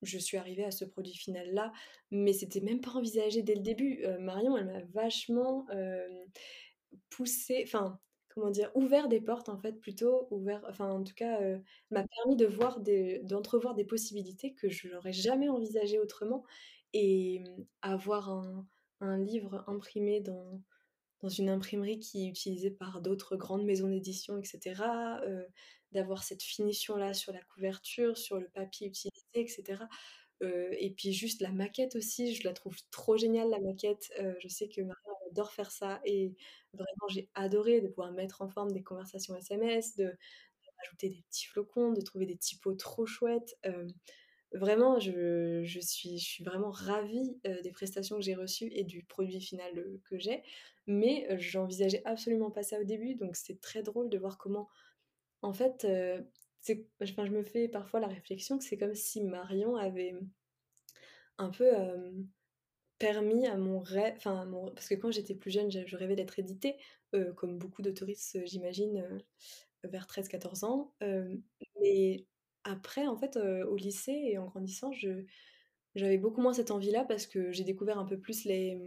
je suis arrivée à ce produit final-là, mais c'était même pas envisagé dès le début. Heu, Marion, elle m'a vachement, hem, poussée enfin, comment dire? Ouvert des portes, en fait, plutôt, ouvert enfin, en tout cas, heu, m'a permis de voir d'entrevoir des possibilités que je n'aurais jamais envisagées autrement et mmh, avoir un livre imprimé dans une imprimerie qui est utilisée par d'autres grandes maisons d'édition et cetera, heu, d'avoir cette finition-là sur la couverture, sur le papier utilisé et heu et puis juste la maquette aussi, je la trouve trop géniale la maquette, heu, je sais que elle adore faire ça et vraiment j'ai adoré de pouvoir mettre en forme des conversations SMS, de rajouter des petits flocons, de trouver des typos trop chouettes, hem, vraiment je je suis je suis vraiment ravie, des prestations que j'ai reçues et du produit final, que j'ai, mais j'envisageais absolument pas ça au début donc c'est très drôle de voir comment, en fait, je me fais parfois la réflexion que c'est comme si Marion avait, un peu, permis à mon rêve enfin, mon parce que quand j'étais plus jeune, je rêvais d'être éditée, comme beaucoup d'auteuristes, heu, j'imagine, vers 13-14 ans, mais après, en fait, au lycée et en grandissant, je j'avais beaucoup moins cette envie-là parce que j'ai découvert un peu plus les,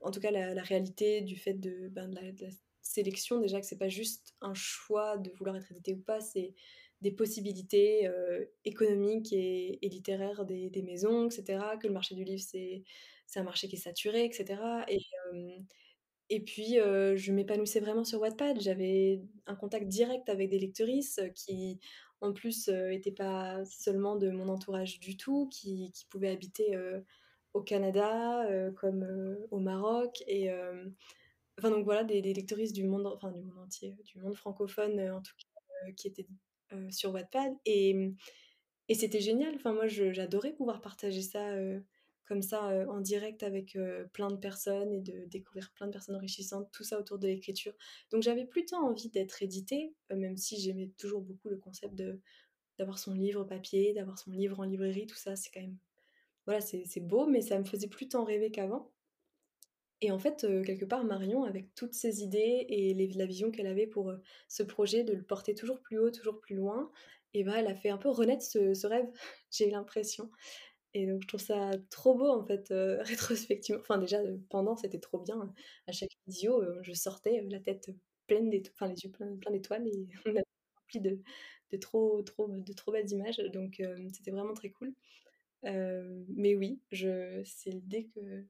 en tout cas la réalité du fait de, ben, de la de la sélection. Déjà que c'est pas juste un choix de vouloir être édité ou pas, c'est des possibilités, heu, économiques et littéraires des maisons et cetera, que le marché du livre c'est un marché qui est saturé et cetera et puis, heu, je m'épanouissais vraiment sur Wattpad. J'avais un contact direct avec des lectrices qui, en plus, heu, étaient pas seulement de mon entourage du tout, qui pouvaient habiter, au Canada, comme, au Maroc et enfin donc voilà des des lectrices du monde enfin du monde entier, du monde francophone, en tout cas, qui étaient, sur Wattpad et mmh et c'était génial. Enfin moi j'adorais pouvoir partager ça, comme ça, en direct avec, plein de personnes et de découvrir plein de personnes enrichissantes, tout ça autour de l'écriture. Donc j'avais plutôt envie d'être éditée, même si j'aimais toujours beaucoup le concept de d'avoir son livre papier, d'avoir son livre en librairie, tout ça, c'est quand même voilà, c'est beau, mais ça me faisait plus tant rêver qu'avant. Et en fait, heu, quelque part, Marion, avec toutes ses idées et la vision qu'elle avait pour, heu, ce projet de le porter toujours plus haut, toujours plus loin et bah, elle a fait un peu renaître ce rêve, j'ai l'impression et donc je trouve ça trop beau, en fait, heu, rétrospectivement. Enfin déjà, pendant, c'était trop bien. À chaque heu, je sortais, la tête pleine d'ét enfin les yeux pleins pleins d'étoiles et la remplie de de trop trop de trop belles images donc c'était vraiment très cool. Mais oui, c'est l'idée que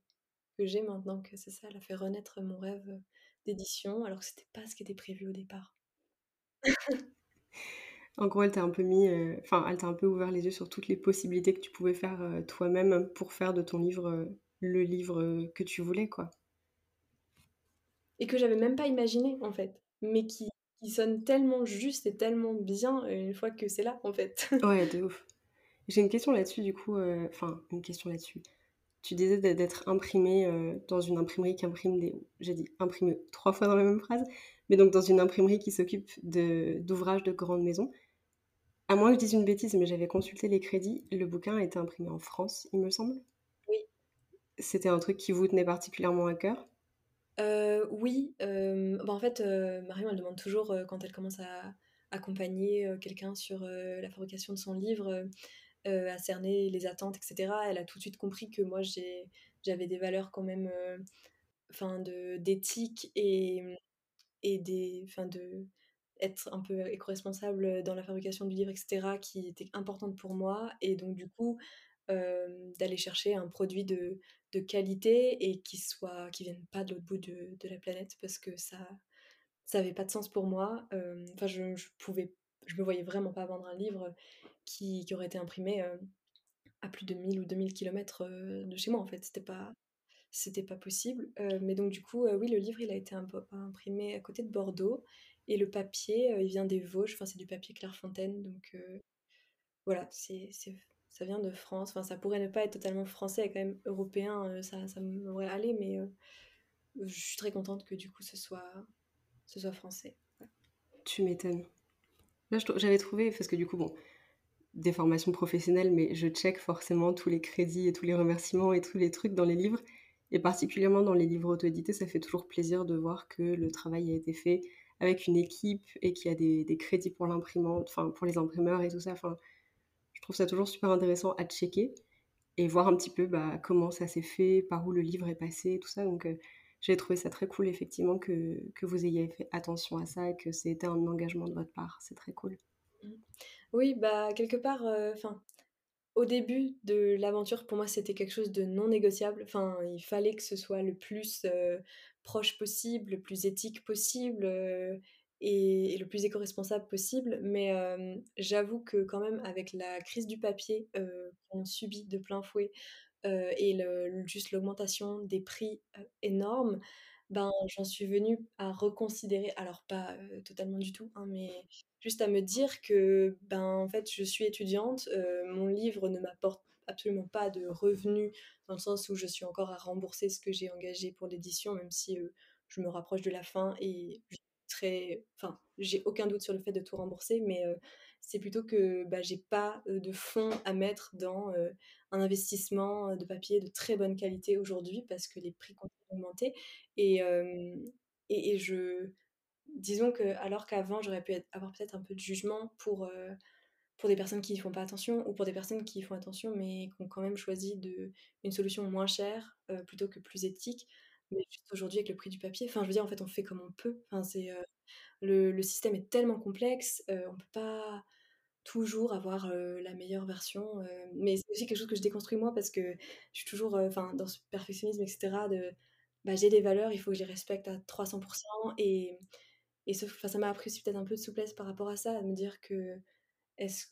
que j'ai maintenant que c'est ça, elle a fait renaître mon rêve, heu, d'édition alors que c'était pas ce qui était prévu au départ. En gros, elle t'a un peu mis, heu, enfin, elle t'a un peu ouvert les yeux sur toutes les possibilités que tu pouvais faire, heu, toi-même pour faire de ton livre, le livre, que tu voulais, quoi. Et que j'avais même pas imaginé, en fait, mais qui qui sonne tellement juste et tellement bien, une fois que c'est là, en fait. Ouais, de ouf. J'ai une question là-dessus du coup, enfin une question là-dessus. Tu disais d'ê d'être imprimée, heu, dans une imprimerie qui imprime des j'ai dit «imprimer» 3 fois dans la même phrase, mais donc dans une imprimerie qui s'occupe de d'ouvrages de grandes maisons. À moins que je dise une bêtise, mais j'avais consulté les crédits, le bouquin a été imprimé en France, il me semble? Oui. C'était un truc qui vous tenait particulièrement à cœur? Heu, oui, hem, bah, en fait, Marion, elle demande toujours, quand elle commence à accompagner, quelqu'un sur, la fabrication de son livre, heu, à cerner les attentes et cetera. Elle a tout de suite compris que moi j'avais des valeurs quand même, de d'éthique et et des enfin de être un peu éco-responsable, dans la fabrication du livre et cetera, qui étaient importantes pour moi et donc du coup, hem, d'aller chercher un produit de de qualité et qui soit qui vienne pas de l'autre bout de de la planète parce que ça ça pas de sens pour moi. Hem, enfin je je je me voyais vraiment pas vendre un livre, qui aurait été imprimé, heu, à plus de 1000 ou 2000 kilomètres, heu, de chez moi, en fait. C'était pas c'était pas possible, heu, mais donc du coup, oui, le livre, il a été imprimé à côté de Bordeaux. Et le papier, il vient des Vosges, enfin c'est du papier Clairefontaine. Donc voilà, c'est ça vient de France, enfin ça pourrait ne pas être totalement français et quand même européen, ça ça m'aurait allé mais je suis très contente que du coup ce soit ce soit français. Tu m'étonnes. Là, j'avais trouvé parce que du coup, bon, des formations professionnelles, mais je check forcément tous les crédits et tous les remerciements et tous les trucs dans les livres et particulièrement dans les livres auto-édités, ça fait toujours plaisir de voir que le travail a été fait avec une équipe et qu'il y a des crédits pour l'imprimante, enfin pour les imprimeurs et tout ça. Enfin, je trouve ça toujours super intéressant à checker et voir un petit peu, bah, comment ça s'est fait, par où le livre est passé, tout ça donc heu, j'ai trouvé ça très cool effectivement que que vous ayez fait attention à ça et que c'était un engagement de votre part. C'est très cool. Mmh. Oui, bah, quelque part, enfin, au début de l'aventure, pour moi, c'était quelque chose de non négociable. Enfin, il fallait que ce soit le plus, proche possible, le plus éthique possible, et le plus éco-responsable possible. Mais j'avoue que quand même avec la crise du papier, qu'on subit de plein fouet, et juste l'augmentation des prix, énormes, ben, j'en suis venue à reconsidérer alors pas, totalement du tout, hein, mais juste à me dire que, ben, en fait, je suis étudiante, mon livre ne m'apporte absolument pas de revenus, dans le sens où je suis encore à rembourser ce que j'ai engagé pour l'édition, même si, je me rapproche de la fin et je serai enfin, j'ai aucun doute sur le fait de tout rembourser, mais c'est plutôt que, bah, j'ai pas, de fonds à mettre dans, un investissement, de papier de très bonne qualité aujourd'hui parce que les prix continuent d'augmenter et et je disons que alors qu'avant j'aurais pu avoir peut-être un peu de jugement pour, pour des personnes qui font pas attention ou pour des personnes qui font attention, mais qui ont quand même choisi de une solution moins chère, plutôt que plus éthique. Mais juste aujourd'hui avec le prix du papier, enfin je veux dire en fait on fait comme on peut. Enfin c'est, le le système est tellement complexe, on peut pas toujours avoir, la meilleure version, mais c'est aussi quelque chose que je déconstruis moi parce que je suis toujours, dans ce perfectionnisme et cetera de, bah, j'ai des valeurs, il faut que je les respecte à 300% et et ça m'a appris aussi peut-être un peu de souplesse par rapport à ça, à me dire que est-ce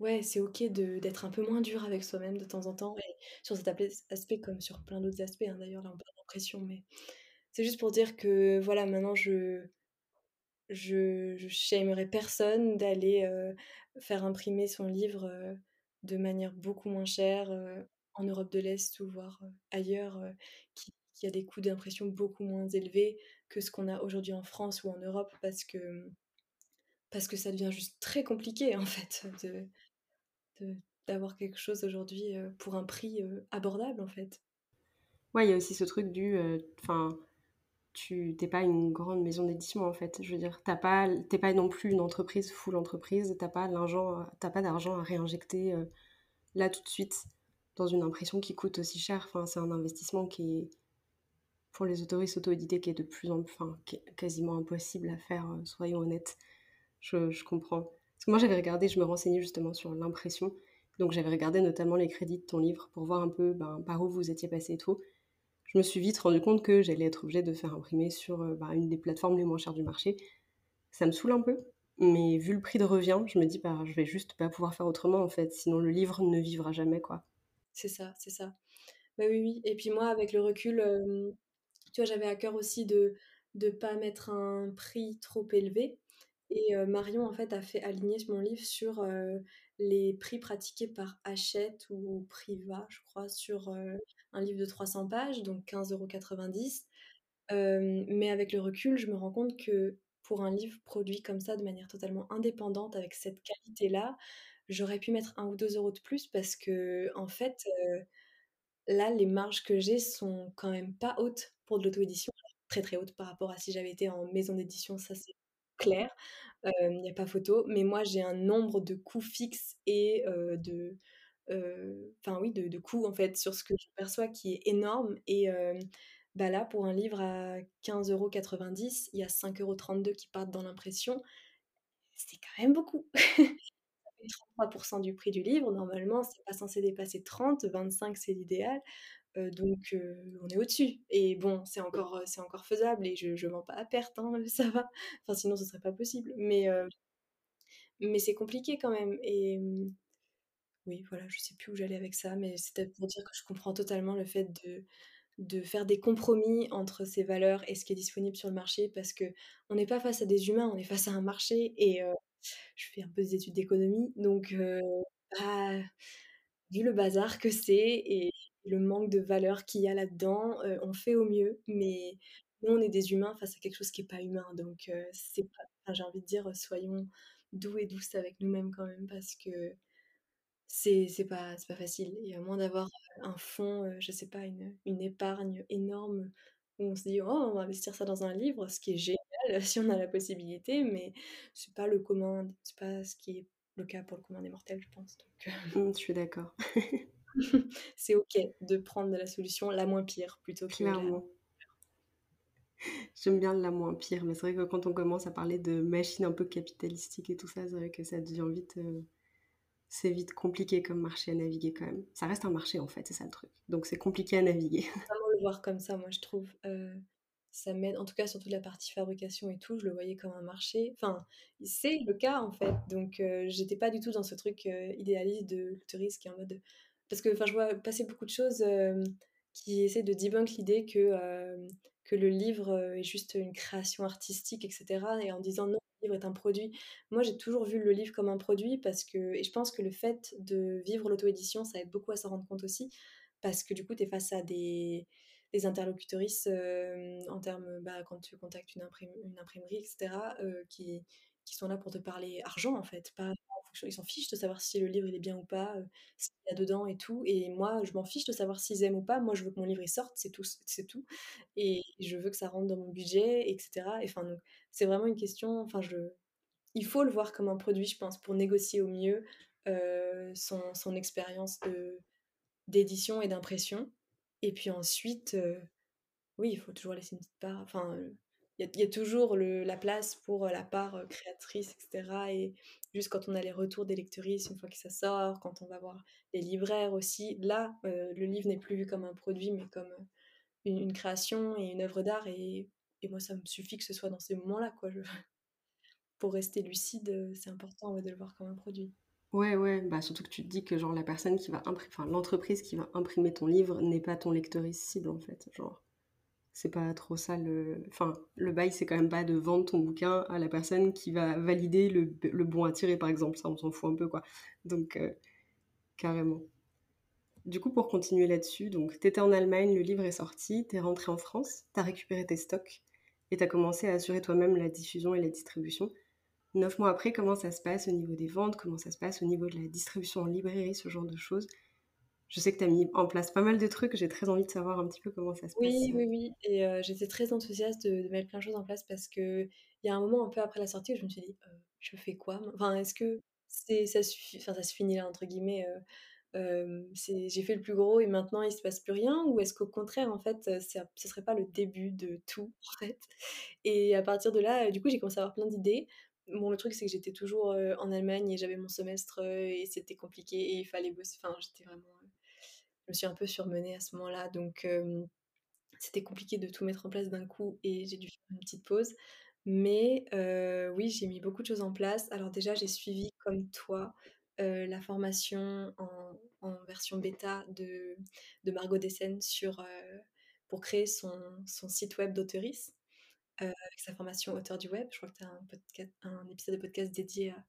ouais, c'est OK de d'être un peu moins dur avec soi-même de temps en temps et sur cet aspect aspect comme sur plein d'autres aspects, hein, d'ailleurs là on parle d'impression, mais c'est juste pour dire que voilà maintenant je je je shamerais personne d'aller, faire imprimer son livre, de manière beaucoup moins chère, en Europe de l'Est ou voire, ailleurs, qui a des coûts d'impression beaucoup moins élevés que ce qu'on a aujourd'hui en France ou en Europe parce que, mmh parce que ça devient juste très compliqué en fait de d'avoir quelque chose aujourd'hui, pour un prix, abordable en fait. Ouais, il y a aussi ce truc du, enfin, tu tu pas une grande maison d'édition, en fait. Je veux dire, tu pas l pas non plus une entreprise full entreprise, tu pas pas d'argent à réinjecter, heu, là, tout de suite, dans une impression qui coûte aussi cher. Enfin, c'est un investissement qui est, pour les autoristes auto-édités, qui est de plus en plus enfin, quasiment impossible à faire, heu, soyons honnêtes. Je je comprends. Parce que moi, j'avais regardé, je me renseignais justement sur l'impression, donc j'avais regardé notamment les crédits de ton livre pour voir un peu, ben, par où vous étiez passé et tout je me suis vite rendu compte que j'allais être obligée de faire imprimer sur, heu, bah, une des plateformes les moins chères du marché. Ça me saoule un peu, mais vu le prix de revient, je me dis: «Bah, je vais juste pas pouvoir faire autrement, en fait, sinon le livre ne vivra jamais, quoi». C'est ça, c'est ça. Bah, oui, oui et puis moi avec le recul, tu vois, j'avais à cœur aussi de de pas mettre un prix trop élevé et Marion en fait a fait aligner mon livre sur, les prix pratiqués par Hachette ou Priva, je crois, sur, heu, un livre de 300 pages, donc 15,90 €. Hem, mais avec le recul, je me rends compte que pour un livre produit comme ça de manière totalement indépendante avec cette qualité-là, j'aurais pu mettre un ou 2 euros de plus parce qu'en fait, heu, là, les marges que j'ai sont quand même pas hautes pour de l'auto-édition. Très, très hautes par rapport à si j'avais été en maison d'édition, ça c'est clair, il y a pas photo. Mais moi, j'ai un nombre de coûts fixes et de, enfin oui, de en fait sur ce que je perçois qui est énorme et bah, là, pour un livre à 15,90 €, il y a 5,32 € qui partent dans l'impression. C'est quand même beaucoup. Ça fait 33 % du prix du livre. Normalement, c'est pas censé dépasser 30-25, c'est l'idéal, heu, donc heu, on est au-dessus. Et bon, c'est encore, heu, c'est encore faisable et je je vends pas à perte, hein, ça va. Sinon ce serait pas possible, mais mais c'est compliqué quand même. Et oui, voilà, je sais plus où j'allais avec ça, mais c'était pour dire que je comprends totalement le fait de de faire des compromis entre ses valeurs et ce qui est disponible sur le marché parce qu'on n'est pas face à des humains, on est face à un marché et je fais un peu des études d'économie donc bah, vu le bazar que c'est le manque de valeur qu'il y a là-dedans, heu, on fait au mieux, mais nous, on est des humains face à quelque chose qui est pas humain. Donc heu, c'est pas j'ai envie de dire, soyons doux et douces avec nous-mêmes quand même parce que c'est pas pas facile. Et à moins d'avoir, un fonds, heu, je sais pas, une une épargne énorme où on se dit: «Oh, on va investir ça dans un livre», ce qui est génial si on a la possibilité, mais c'est pas le commun c'est pas ce qui est le cas pour le commun des mortels, je pense, donc Mmh, je suis d'accord. c'est OK de prendre la solution la moins pire plutôt que la Clairement. J'aime bien la moins pire, mais c'est vrai que quand on commence à parler de machines un peu capitalistiques et tout ça, c'est vrai que ça devient vite, heu, c'est vite compliqué comme marché à naviguer quand même. Ça reste un marché, en fait, c'est ça le truc. Donc c'est compliqué à naviguer. Vraiment le voir comme ça, moi, je trouve, heu, ça m'aide en tout cas sur toute la partie fabrication et tout, je le voyais comme un marché. Enfin, c'est le cas, en fait, donc heu, j'étais pas du tout dans ce truc, heu, idéaliste de l'autorise qui est en mode, parce que, je vois passer beaucoup de choses, qui essaient de debunk l'idée que, que le livre, est juste une création artistique et cetera et en disant: «Non, le livre est un produit». Moi, j'ai toujours vu le livre comme un produit parce que et je pense que le fait de vivre l'auto-édition, ça aide beaucoup à s'en rendre compte aussi parce que du coup, tu es face à des des interlocutrices, en termes, bah, quand tu contactes une imprim une imprimerie et cetera, heu, qui qui sont là pour te parler argent, en fait, pas ils s'en fichent de savoir si le livre, il est bien ou pas, ce qu'il y a dedans et tout. Et moi, je m'en fiche de savoir s'ils aiment ou pas. Moi, je veux que mon livre, sorte, c'est tout c'est tout. Et je veux que ça rentre dans mon budget et cetera. Et enfin c'est vraiment une question enfin je il faut le voir comme un produit, je pense, pour négocier au mieux, heu, son son expérience d'édition et d'impression. Et puis ensuite, heu, oui, il faut toujours laisser une petite part enfin, il y a toujours la place pour, la part, créatrice et cetera et juste quand on a les retours des lectrices une fois que ça sort, quand on va voir les libraires aussi, là, le livre n'est plus vu comme un produit mais comme, une création et une œuvre d'art et moi, ça me suffit que ce soit dans ces moments-là, quoi. Pour rester lucide, c'est important, ouais, de le voir comme un produit. Ouais, ouais, bah, surtout que tu te dis que genre la personne qui va imprim enfin l'entreprise qui va imprimer ton livre n'est pas ton lectrice cible, en fait, genre. C'est pas trop ça le enfin, le bail, c'est quand même pas de vendre ton bouquin à la personne qui va valider le bon à tirer, par exemple, ça, on s'en fout un peu, quoi. Donc heu, carrément. Du coup, pour continuer là-dessus, donc tu étais en Allemagne, le livre est sorti, tu es rentrée en France, tu as récupéré tes stocks et tu as commencé à assurer toi-même la diffusion et la distribution. 9 mois après, comment ça se passe au niveau des ventes, comment ça se passe au niveau de la distribution en librairie, ce genre de choses? Je sais que tu as mis en place pas mal de trucs, j'ai très envie de savoir un petit peu comment ça se passe. Oui, oui, oui et j'étais très enthousiaste de de mettre plein de choses en place parce qu'il y a un moment un peu après la sortie où je me suis dit: «Heu, je fais quoi enfin, est-ce que c'est ça suffi enfin, ça se finit là» entre guillemets, c'est j'ai fait le plus gros et maintenant il se passe plus rien? Ou est-ce qu'au contraire, en fait, ça ce serait pas le début de tout, en fait? Et à partir de là, du coup, j'ai commencé à avoir plein d'idées. Bon, le truc, c'est que j'étais toujours, en Allemagne et j'avais mon semestre, et c'était compliqué et il fallait bosser enfin, j'étais vraiment, je me suis un peu surmenée à ce moment-là donc c'était compliqué de tout mettre en place d'un coup et j'ai dû faire une petite pause. Mais oui, j'ai mis beaucoup de choses en place. Alors déjà, j'ai suivi comme toi, la formation en version bêta de Margot Dessen sur, pour créer son site web d'auteurice, avec sa formation auteur du web. Je crois que tu as un épisode de podcast dédié à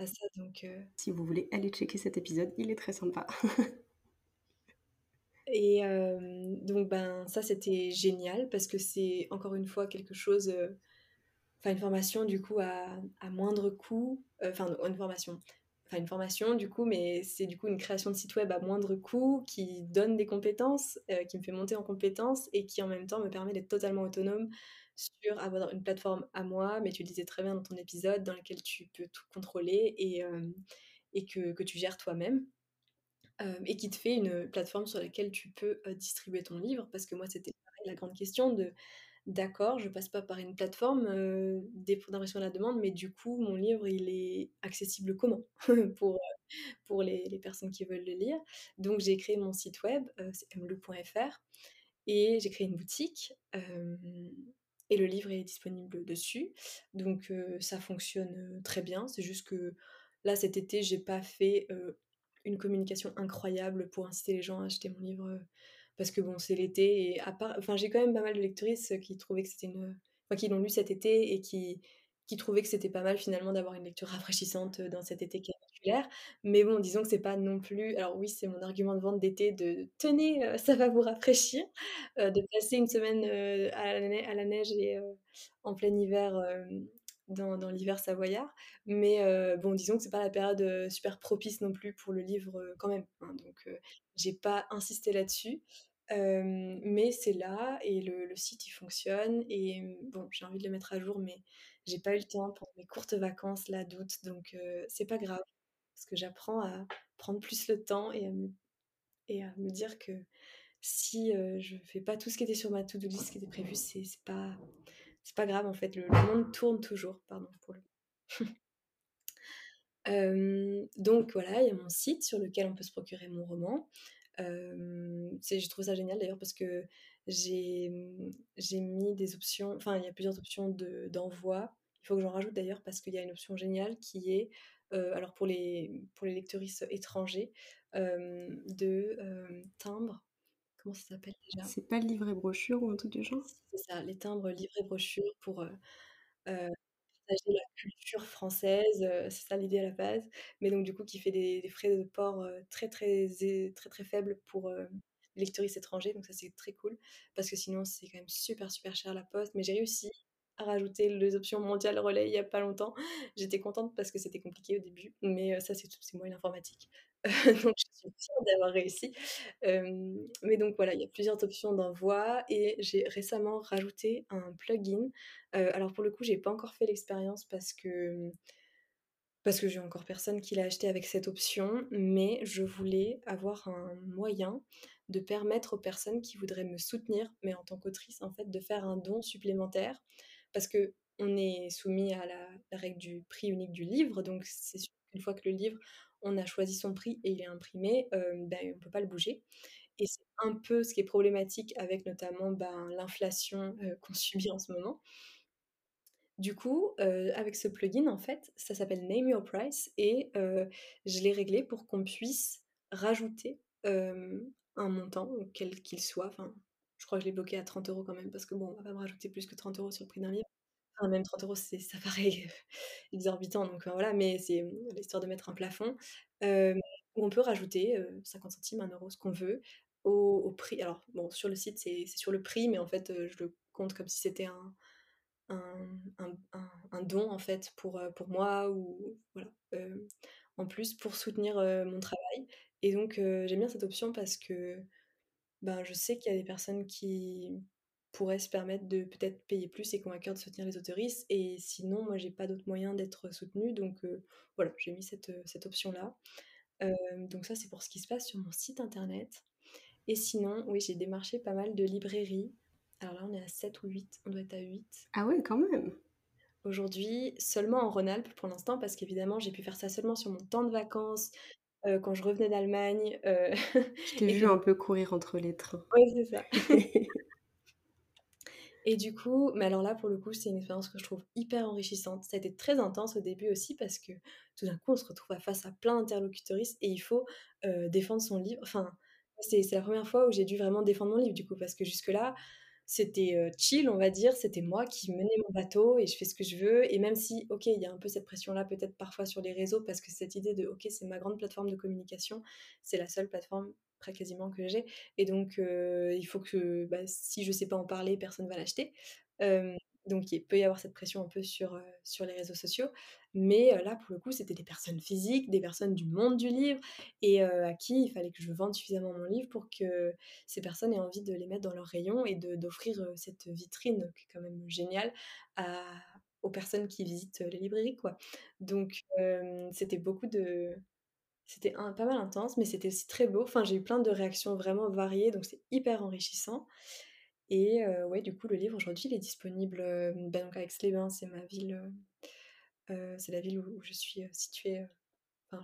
à ça donc Si vous voulez aller checker cet épisode, il est très sympa. Et donc ben, ça, c'était génial parce que c'est encore une fois quelque chose, enfin une formation du coup à moindre coût, enfin une formation enfin une formation du coup, mais c'est du coup une création de site web à moindre coût qui donne des compétences, qui me fait monter en compétences et qui en même temps me permet d'être totalement autonome sur avoir une plateforme à moi. Mais tu le disais très bien dans ton épisode, dans lequel tu peux tout contrôler et que tu gères toi-même. Et qui te fait une plateforme sur laquelle tu peux, distribuer ton livre. Parce que moi, c'était la grande question de: «D'accord, je passe pas par une plateforme, d'impression à la demande, mais du coup, mon livre, il est accessible comment?» pour, pour les personnes qui veulent le lire? Donc j'ai créé mon site web, c'est mlou.fr et j'ai créé une boutique, et le livre est disponible dessus. Donc ça fonctionne, très bien. C'est juste que là, cet été, j'ai pas fait, une communication incroyable pour inciter les gens à acheter mon livre, heu, parce que bon, c'est l'été et à part enfin, j'ai quand même pas mal de lectrices qui trouvaient que c'était une enfin, qui l'ont lu cet été et qui qui trouvaient que c'était pas mal finalement d'avoir une lecture rafraîchissante, heu, dans cet été particulière. Mais bon, disons que c'est pas non plus alors oui, c'est mon argument de vente d'été de: «Tenez, heu, ça va vous rafraîchir», de passer une semaine, à la à la neige et en plein hiver, dans l'hiver savoyard. Mais heu, bon, disons que c'est pas la période, heu, super propice non plus pour le livre, heu, quand même, hein. Donc j'ai pas insisté là-dessus. Mais c'est là et le site, il fonctionne et mmh, bon, j'ai envie de le mettre à jour, mais j'ai pas eu le temps pour mes courtes vacances là d'août, donc heu, c'est pas grave. Parce que j'apprends à prendre plus le temps et à me dire que si, heu, je fais pas tout ce qui était sur ma to do list qui était prévu, c'est pas c'est pas grave en fait, le monde tourne toujours, pardon pour le donc voilà, il y a mon site sur lequel on peut se procurer mon roman. C'est je trouve ça génial d'ailleurs parce que j'ai, mmh, j'ai mis des options enfin, il y a plusieurs options de d'envoi. Il faut que j'en rajoute d'ailleurs parce qu'il y a une option géniale qui est, alors pour les pour les étrangers, de, hem, timbres. Comment ça s'appelle déjà? C'est pas livret brochure ou un truc du genre? C'est ça, les timbres livrets brochures pour, heu heu, partager la culture française, heu, c'est ça l'idée à la base. Mais donc du coup, qui fait des des frais de port, très, très très, très faibles pour, les lectrices étrangers. Donc ça, c'est très cool parce que sinon, c'est quand même super, super cher la poste. Mais j'ai réussi à rajouter les options mondial relais il y a pas longtemps. J'étais contente parce que c'était compliqué au début, mais ça, c'est tout c'est moi l'informatique. Donc je suis fière d'avoir réussi. Mais donc voilà, il y a plusieurs options d'envoi et j'ai récemment rajouté un plugin. Alors pour le coup, j'ai pas encore fait l'expérience parce que, mmh parce que j'ai encore personne qui l'a acheté avec cette option, mais je voulais avoir un moyen de permettre aux personnes qui voudraient me soutenir, mais en tant qu'autrice, en fait, de faire un don supplémentaire. Parce qu'on est soumis à la la règle du prix unique du livre, donc c'est sûr qu'une fois que le livre, on a choisi son prix et il est imprimé, hem, ben, on peut pas le bouger et c'est un peu ce qui est problématique avec notamment, ben, l'inflation, heu, qu'on subit en ce moment. Du coup, heu, avec ce plugin, en fait, ça s'appelle Name Your Price et je l'ai réglé pour qu'on puisse rajouter, un montant, quel qu'il soit. Enfin, je crois que je l'ai bloqué à 30 € quand même parce que bon, on va pas me rajouter plus que 30 € sur le prix d'un livre. Enfin même 30 €, c'est ça paraît exorbitant donc voilà, mais c'est, mmh, histoire de mettre un plafond, où on peut rajouter, heu, 50 centimes, 1 €, ce qu'on veut au prix. Alors bon, sur le site, c'est sur le prix, mais en fait, je le compte comme si c'était un un, don en fait pour, pour moi ou voilà, en plus pour soutenir, mon travail. Et donc j'aime bien cette option parce que, ben, je sais qu'il y a des personnes qui pourraient se permettre de peut-être payer plus et cœur de soutenir les autoristes et sinon moi j'ai pas d'autres moyens d'être soutenue donc voilà, j'ai mis cette, cette option-là. donc ça c'est pour ce qui se passe sur mon site internet et sinon, oui, j'ai démarché pas mal de librairies. Alors là, on est à 7 ou 8, on doit être à 8. Ah ouais, quand même Aujourd'hui, seulement en Rhône-Alpes pour l'instant, parce qu'évidemment, j'ai pu faire ça seulement sur mon temps de vacances, quand je revenais d'Allemagne. je t'ai vu un peu courir entre les trains. Oui, c'est ça. Et du coup, mais alors là, pour le coup, c'est une expérience que je trouve hyper enrichissante. Ça a été très intense au début aussi parce que tout d'un coup, on se retrouve face à plein d'interlocuteuristes et il faut défendre son livre. Enfin, c'est la première fois où j'ai dû vraiment défendre mon livre, du coup, parce que jusque-là, c'était chill, on va dire. C'était moi qui menais mon bateau et je fais ce que je veux. Et même si, ok, il y a un peu cette pression-là, peut-être parfois sur les réseaux, parce que cette idée de, ok, c'est ma grande plateforme de communication, c'est la seule plateforme très quasiment que j'ai. Et donc, il faut que, bah, si je sais pas en parler, personne va l'acheter. donc, il peut y avoir cette pression un peu sur, sur les réseaux sociaux. Mais là, pour le coup, c'était des personnes physiques, des personnes du monde du livre, et à qui il fallait que je vende suffisamment mon livre pour que ces personnes aient envie de les mettre dans leur rayon et d'offrir cette vitrine, qui est quand même géniale, aux personnes qui visitent les librairies. Quoi. Donc, c'était beaucoup de c'était pas mal intense, mais c'était aussi très beau. Enfin, j'ai eu plein de réactions vraiment variées, donc c'est hyper enrichissant. Et ouais, du coup, le livre aujourd'hui, il est disponible bah, donc à Aix-les-Bains, c'est ma ville, c'est la ville où, je suis située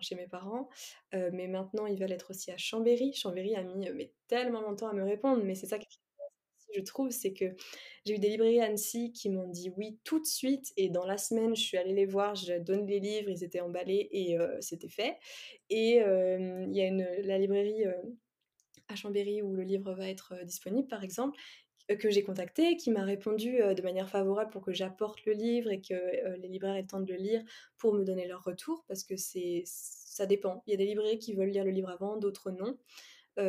chez mes parents. mais maintenant, ils veulent être aussi à Chambéry. Chambéry a mis tellement longtemps à me répondre, mais c'est ça qui je trouve, c'est que j'ai eu des librairies à Annecy qui m'ont dit oui tout de suite. Et dans la semaine, je suis allée les voir, je donne les livres, ils étaient emballés et c'était fait. Et il y a la librairie à Chambéry où le livre va être disponible, par exemple, que j'ai contacté, qui m'a répondu de manière favorable pour que j'apporte le livre et que les libraires aient le temps de le lire pour me donner leur retour, parce que c'est ça dépend. Il y a des librairies qui veulent lire le livre avant, d'autres non.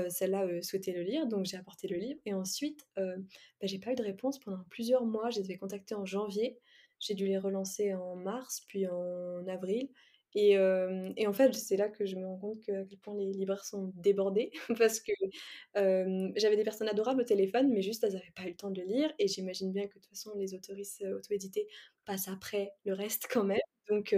Celle-là souhaitait le lire, donc j'ai apporté le livre. Et ensuite, bah, j'ai pas eu de réponse pendant plusieurs mois. Je les ai contactés en janvier. J'ai dû les relancer en mars, puis en avril. Et, et, en fait, c'est là que je me rends compte que, à quel point les libraires sont débordés, parce que j'avais des personnes adorables au téléphone, mais juste elles n'avaient pas eu le temps de le lire. Et j'imagine bien que de toute façon, les autoristes auto-édités passent après le reste quand même. Donc,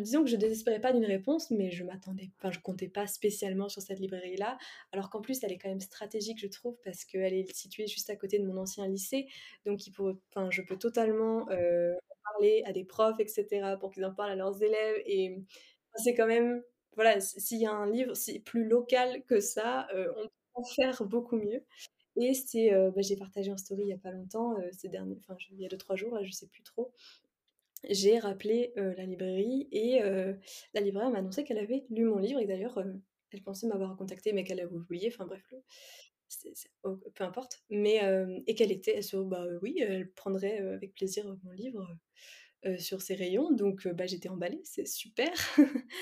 disons que je désespérais pas d'une réponse, mais je m'attendais, enfin, je comptais pas spécialement sur cette librairie-là, alors qu'en plus, elle est quand même stratégique, je trouve, parce qu'elle est située juste à côté de mon ancien lycée, donc je peux totalement euh, parler à des profs, etc., pour qu'ils en parlent à leurs élèves, et c'est quand même, voilà, s'il y a un livre plus local que ça, euh, on peut faire beaucoup mieux. Et c'est, euh, bah, j'ai partagé en story il y a pas longtemps, ces derniers, enfin, il y a deux trois jours, là, je sais plus trop, j'ai rappelé la librairie et la libraire m'a annoncé qu'elle avait lu mon livre et d'ailleurs elle pensait m'avoir contacté mais qu'elle avait oublié, enfin bref, peu importe, mais et qu'elle était sur bah oui, elle prendrait avec plaisir mon livre sur ses rayons, donc bah, j'étais emballée, c'est super.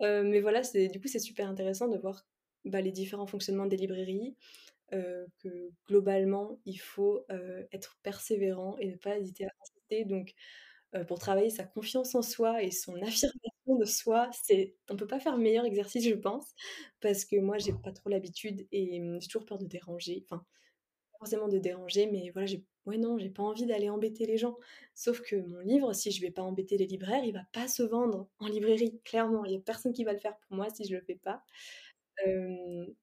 mais voilà, du coup c'est super intéressant de voir bah, les différents fonctionnements des librairies, que globalement il faut être persévérant et ne pas hésiter à insister, donc euh, pour travailler sa confiance en soi et son affirmation de soi, c'est on peut pas faire meilleur exercice, je pense, parce que moi j'ai pas trop l'habitude et mmh, j'ai toujours peur de déranger. Enfin, forcément de déranger, mais voilà, j'ai ouais non, j'ai pas envie d'aller embêter les gens. Sauf que mon livre, si je vais pas embêter les libraires, il va pas se vendre en librairie, clairement. Il y a personne qui va le faire pour moi si je le fais pas.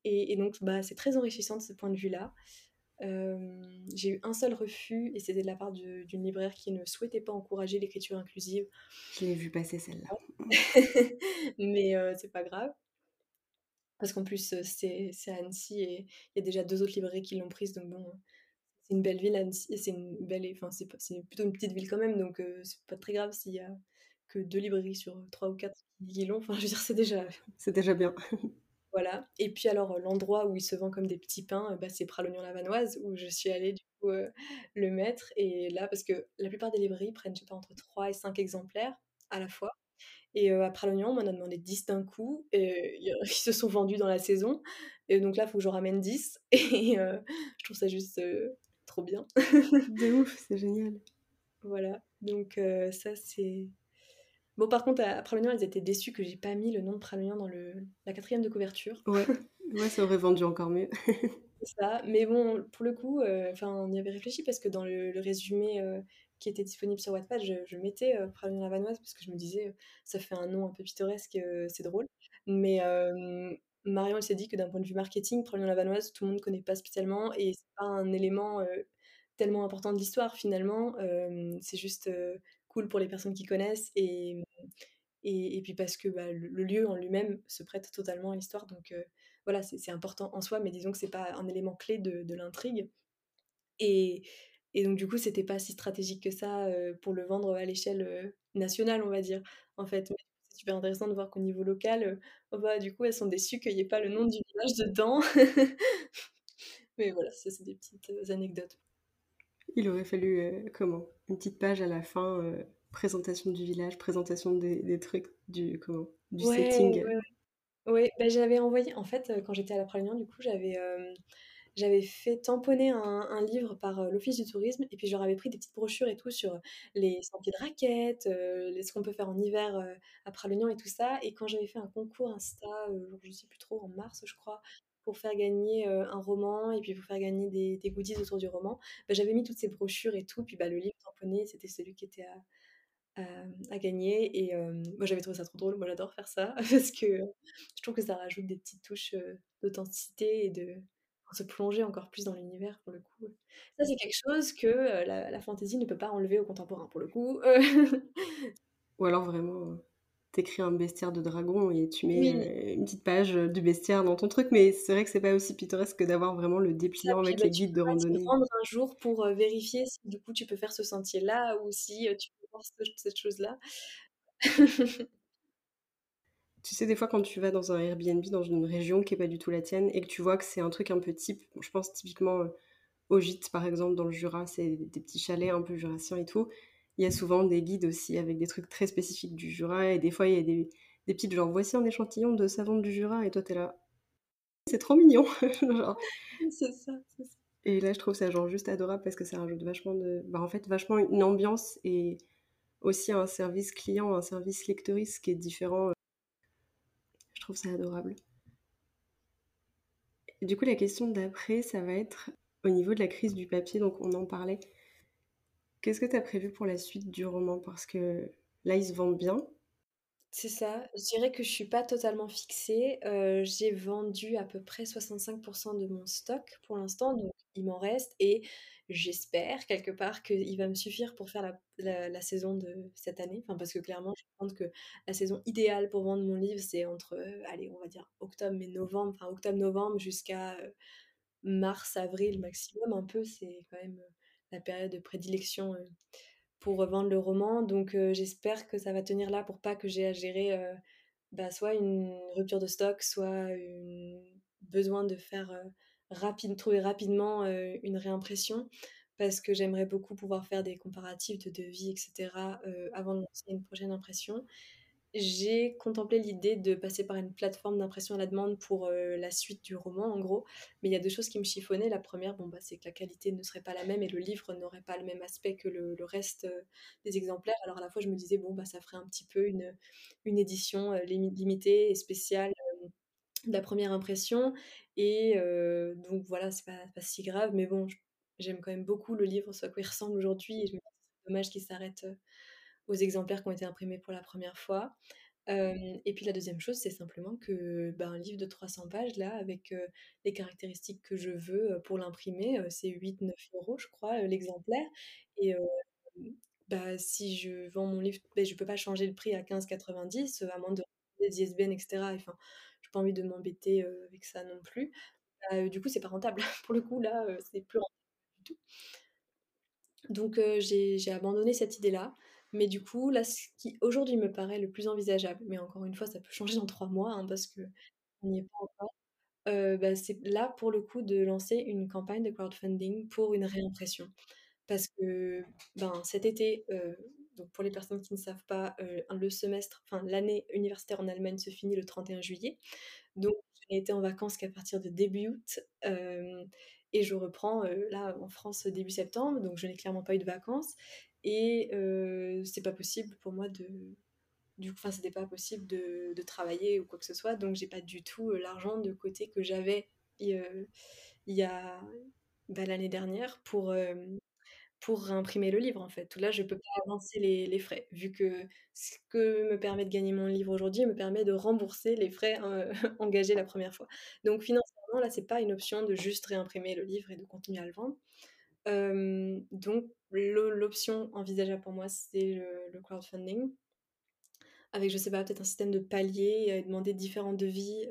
et, et, donc, bah, c'est très enrichissant de ce point de vue-là j'ai eu un seul refus et c'était de la part d'une libraire qui ne souhaitait pas encourager l'écriture inclusive. Je l'ai vu passer celle-là. Mais c'est pas grave. Parce qu'en plus, c'est à Annecy et il y a déjà deux autres librairies qui l'ont prise. Donc bon, c'est une belle ville, Annecy. C'est une belle, enfin, c'est plutôt une petite ville quand même. Donc c'est pas très grave s'il y a que deux librairies sur trois ou quatre qui l'ont. Enfin, je veux dire, c'est déjà. C'est déjà bien. Voilà. Et puis alors l'endroit où il se vend comme des petits pains, bah, c'est Pralognon Lavanoise où je suis allée du coup le mettre. Et là, parce que la plupart des librairies prennent, je sais pas, entre 3 et 5 exemplaires à la fois. Et à Pralognon, on m'en a demandé 10 d'un coup. Et ils se sont vendus dans la saison. Et donc là, il faut que j'en ramène 10. Et je trouve ça juste trop bien. De ouf, c'est génial. Voilà, donc ça c'est bon par contre à Pralognan, ils étaient déçus que j'ai pas mis le nom de Pralognan dans le la 4e de couverture. Ouais, ouais, ça aurait vendu encore mieux. C'est ça, mais bon, pour le coup, heu, enfin on y avait réfléchi parce que dans le le résumé, heu, qui était disponible sur Wattpad, je je mettais, heu, Pralognan la Vanoise parce que je me disais, heu: «Ça fait un nom un peu pittoresque, c'est drôle». Mais Marion, elle s'est dit que d'un point de vue marketing, Pralognan la Vanoise, tout le monde connaît pas spécialement et c'est pas un élément, tellement important de l'histoire finalement. C'est juste, cool pour les personnes qui connaissent et et puis parce que, bah, le lieu en lui-même se prête totalement à l'histoire donc voilà, c'est important en soi, mais disons que c'est pas un élément clé de l'intrigue et donc du coup, c'était pas si stratégique que ça, pour le vendre à l'échelle, nationale, on va dire, en fait. C'est super intéressant de voir qu'au niveau local, oh bah, du coup, elles sont déçues qu'il y ait pas le nom du village dedans. Mais voilà, ça c'est des petites, anecdotes. Il aurait fallu, comment? Une petite page à la fin, présentation du village, présentation des des trucs, du comment? Du Ouais, setting. ouais. Ouais, bah, j'avais envoyé en fait, heu, quand j'étais à la Pralognan, du coup, j'avais, hem, j'avais fait tamponner un un livre par, heu, l'office du tourisme et puis je leur avais pris des petites brochures et tout sur, les sentiers de raquettes, les ce qu'on peut faire en hiver, à Pralognan et tout ça et quand j'avais fait un concours Insta, je sais plus trop, en mars, je crois, pour faire gagner, un roman et puis pour faire gagner des des goodies autour du roman, bah, j'avais mis toutes ces brochures et tout, puis, bah, le livre tamponné, c'était celui qui était à Hem, à gagner et hem, moi j'avais trouvé ça trop drôle, moi j'adore faire ça parce que je trouve que ça rajoute des petites touches, d'authenticité et de se plonger encore plus dans l'univers pour le coup, ça c'est quelque chose que, la la fantaisie ne peut pas enlever au contemporain pour le coup, Ou alors vraiment, tu un bestiaire de dragon et tu mets, Oui, heu, une petite page, heu, du bestiaire dans ton truc, mais c'est vrai que c'est pas aussi pittoresque que d'avoir vraiment le dépliant avec bah, les tu guides de randonnée. rendre un jour pour, heu, vérifier si du coup tu peux faire ce sentier-là ou si, tu peux voir ce cette chose-là. Tu sais, des fois, quand tu vas dans un Airbnb dans une région qui est pas du tout la tienne et que tu vois que c'est un truc un peu type, je pense typiquement, heu, au gîte, par exemple, dans le Jura, c'est des petits chalets un peu jurassiens et tout. Il y a souvent des guides aussi avec des trucs très spécifiques du Jura et des fois, il y a des des petites genre: «Voici un échantillon de savon du Jura» et toi, tu es là: «C'est trop mignon!» genre C'est ça, c'est ça. et là, je trouve ça genre juste adorable parce que ça rajoute vachement de bah, en fait, vachement une ambiance et aussi un service client, un service lectrice qui est différent, heu, je trouve ça adorable. Et du coup, la question d'après, ça va être au niveau de la crise du papier, donc on en parlait. Qu'est-ce que tu as prévu pour la suite du roman? Parce que là, il se vend bien. C'est ça, je dirais que je suis pas totalement fixée, heu, j'ai vendu à peu près 65% de mon stock pour l'instant, donc il m'en reste et j'espère quelque part qu'il va me suffire pour faire la saison de cette année. Enfin, parce que clairement, je pense que la saison idéale pour vendre mon livre, c'est entre, heu, allez, on va dire octobre et novembre, enfin octobre-novembre jusqu'à, heu, mars-avril maximum un peu, c'est quand même, la période de prédilection, heu pour revendre le roman. Donc heu, j'espère que ça va tenir là pour pas que j'ai à gérer, heu, bah, soit une rupture de stock, soit une besoin de faire, rapide trouver rapidement, une réimpression. Parce que j'aimerais beaucoup pouvoir faire des comparatifs de devis et cetera, heu, avant de lancer une prochaine impression. J'ai contemplé l'idée de passer par une plateforme d'impression à la demande pour, heu, la suite du roman, en gros. Mais il y a 2 choses qui me chiffonnaient. La première, bon, bah, c'est que la qualité ne serait pas la même et le livre n'aurait pas le même aspect que le reste, heu, des exemplaires. Alors à la fois, je me disais: «Bon, bah, ça ferait un petit peu une, une édition, limi limitée et spéciale, de la première impression» et donc voilà, c'est pas pas si grave. Mais bon, j'aime quand même beaucoup le livre, à quoi il ressemble aujourd'hui et je me dis: «C'est dommage qu'il s'arrête, aux exemplaires qui ont été imprimés pour la première fois». Hem et puis la deuxième chose, c'est simplement que, ben, un livre de 300 pages là, avec, les caractéristiques que je veux, pour l'imprimer, c'est 8-9 euros je crois, l'exemplaire et bah, si je vends mon livre, beh, je peux pas changer le prix à 15,90, heu, à moins de des ISBN et cetera. Enfin, j'ai pas envie de m'embêter, avec ça non plus. Bah, du coup, c'est pas rentable. Pour le coup, là, c'est plus rentable du tout. Donc j'ai abandonné cette idée-là, mais du coup, là, ce qui aujourd'hui me paraît le plus envisageable, mais encore une fois, ça peut changer dans 3 mois, hein, parce qu'on n'y est pas encore, heu, bah, c'est là, pour le coup, de lancer une campagne de crowdfunding pour une réimpression. Parce que, ben, cet été, heu, donc pour les personnes qui ne savent pas, heu, le semestre, enfin l'année universitaire en Allemagne se finit le 31 juillet, donc je n'ai été en vacances qu'à partir de début août, et je reprends, là, en France, début septembre, donc je n'ai clairement pas eu de vacances et heu, c'est pas possible pour moi de du coup enfin, c'était pas possible de travailler ou quoi que ce soit, donc j'ai pas du tout, heu, l'argent de côté que j'avais heu, il y a, bah, l'année dernière pour, hem, pour réimprimer le livre, en fait. Là, je peux pas avancer les les frais, vu que ce que me permet de gagner mon livre aujourd'hui me permet de rembourser les frais, heu, engagés la 1re fois. Donc financièrement, là, c'est pas une option de juste réimprimer le livre et de continuer à le vendre. Donc l'o l'option envisageable pour moi, c'est le crowdfunding avec, je sais pas, peut-être un système de paliers demander différents devis,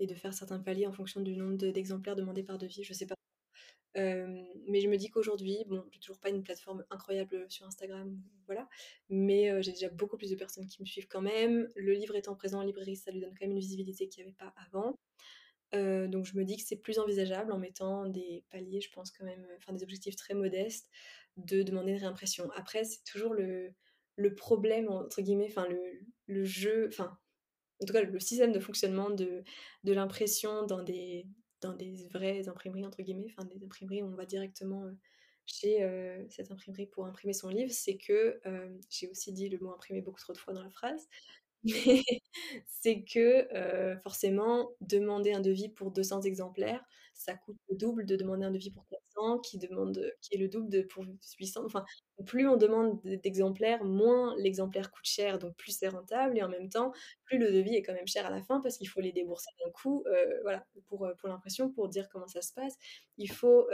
et de faire certains paliers en fonction du nombre de d'exemplaires demandés par devis, je sais pas. Mais je me dis qu'aujourd'hui, bon, j'ai toujours pas une plateforme incroyable sur Instagram, voilà, mais j'ai déjà beaucoup plus de personnes qui me suivent quand même. Le livre étant présent en librairie, ça lui donne quand même une visibilité qu'il y avait pas avant. Heu, donc je me dis que c'est plus envisageable en mettant des paliers, je pense quand même, enfin des objectifs très modestes, de demander une réimpression. Après, c'est toujours le «problème» entre guillemets, enfin le jeu, enfin, en tout cas le système de fonctionnement de l'impression dans des «vraies imprimeries» entre guillemets, enfin des imprimeries où on va directement, heu, chez, cette imprimerie pour imprimer son livre, c'est que, j'ai aussi dit le mot «imprimer» beaucoup trop de fois dans la phrase, c'est que, forcément demander un devis pour 200 exemplaires, ça coûte le double de demander un devis pour 400 qui demande, qui est le double de pour 800, enfin, plus on demande d'exemplaires, moins l'exemplaire coûte cher, donc plus c'est rentable et en même temps, plus le devis est quand même cher à la fin parce qu'il faut les débourser d'un coup, voilà, pour, l'impression, pour dire comment ça se passe. Il faut,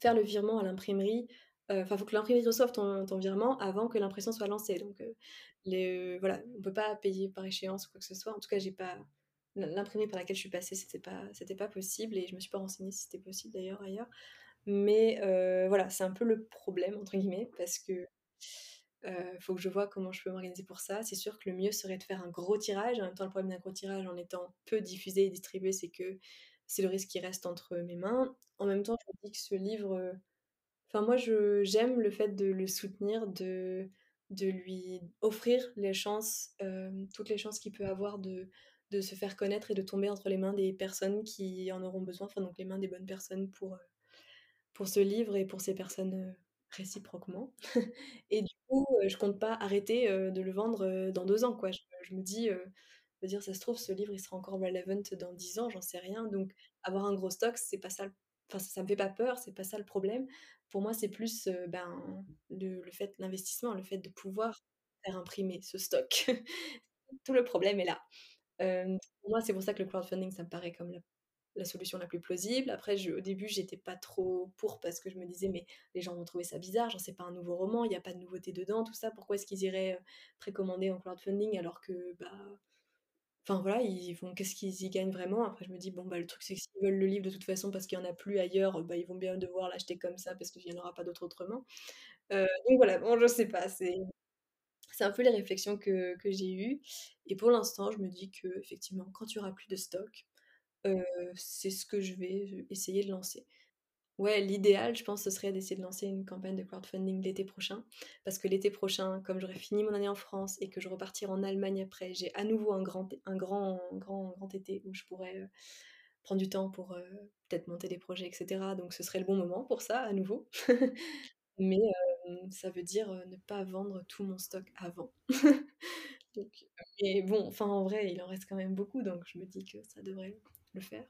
faire le virement à l'imprimerie, enfin, il faut que l'imprimerie reçoive ton virement avant que l'impression soit lancée, donc heu, les voilà, on peut pas payer par échéance ou quoi que ce soit. En tout cas, j'ai pas l'im l'imprimerie par laquelle je suis passée, c'était pas c'était pas possible et je me suis pas renseignée si c'était possible d'ailleurs ailleurs. Mais voilà, c'est un peu «le problème» entre guillemets parce que, heu, faut que je vois comment je peux m'organiser pour ça. C'est sûr que le mieux serait de faire un gros tirage. En même temps, le problème d'un gros tirage en étant peu diffusé et distribué, c'est que c'est le risque qui reste entre mes mains. En même temps, je me dis que ce livre, enfin moi j'aime le fait de le soutenir, de de lui offrir les chances, hem, toutes les chances qu'il peut avoir de de se faire connaître et de tomber entre les mains des personnes qui en auront besoin, enfin donc les mains des bonnes personnes pour, heu, pour ce livre et pour ces personnes, heu, réciproquement et du coup, je compte pas arrêter, de le vendre, dans 2 ans, quoi. Je me dis, je veux dire, ça se trouve, ce livre, il sera encore relevant dans 10 ans, j'en sais rien, donc avoir un gros stock, c'est pas ça enfin ça me fait pas peur, c'est pas ça le problème. Pour moi, c'est plus, ben, le fait l'investissement, le fait de pouvoir faire imprimer ce stock. Tout le problème est là. Pour moi, c'est pour ça que le crowdfunding, ça me paraît comme la solution la plus plausible. Après je au début, j'étais pas trop pour parce que je me disais: «Mais les gens vont trouver ça bizarre, genre c'est pas un nouveau roman, il y a pas de nouveauté dedans, tout ça. Pourquoi est-ce qu'ils iraient, précommander en crowdfunding alors que, bah, enfin voilà, ils vont qu'est-ce qu'ils y gagnent vraiment?» après je me dis: «Bon, bah, le truc, c'est que s'ils veulent le livre de toute façon parce qu'il y en a plus ailleurs, bah, ils vont bien devoir l'acheter comme ça parce qu'il y en aura pas d'autres autrement». Heu, donc voilà, bon je sais pas, c'est c'est un peu les réflexions que que j'ai eues et pour l'instant, je me dis qu'effectivement, quand il y aura plus de stock, heu, c'est ce que je vais essayer de lancer. Ouais, l'idéal, je pense, ce serait d'essayer de lancer une campagne de crowdfunding l'été prochain parce que l'été prochain, comme j'aurai fini mon année en France et que je repartirai en Allemagne après, j'ai à nouveau un grand un grand grand grand été où je pourrais, heu, prendre du temps pour, heu, peut-être monter des projets et cetera, donc ce serait le bon moment pour ça, à nouveau. Mais hem, ça veut dire, ne pas vendre tout mon stock avant. Donc bon, enfin, en vrai, il en reste quand même beaucoup, donc je me dis que ça devrait le faire.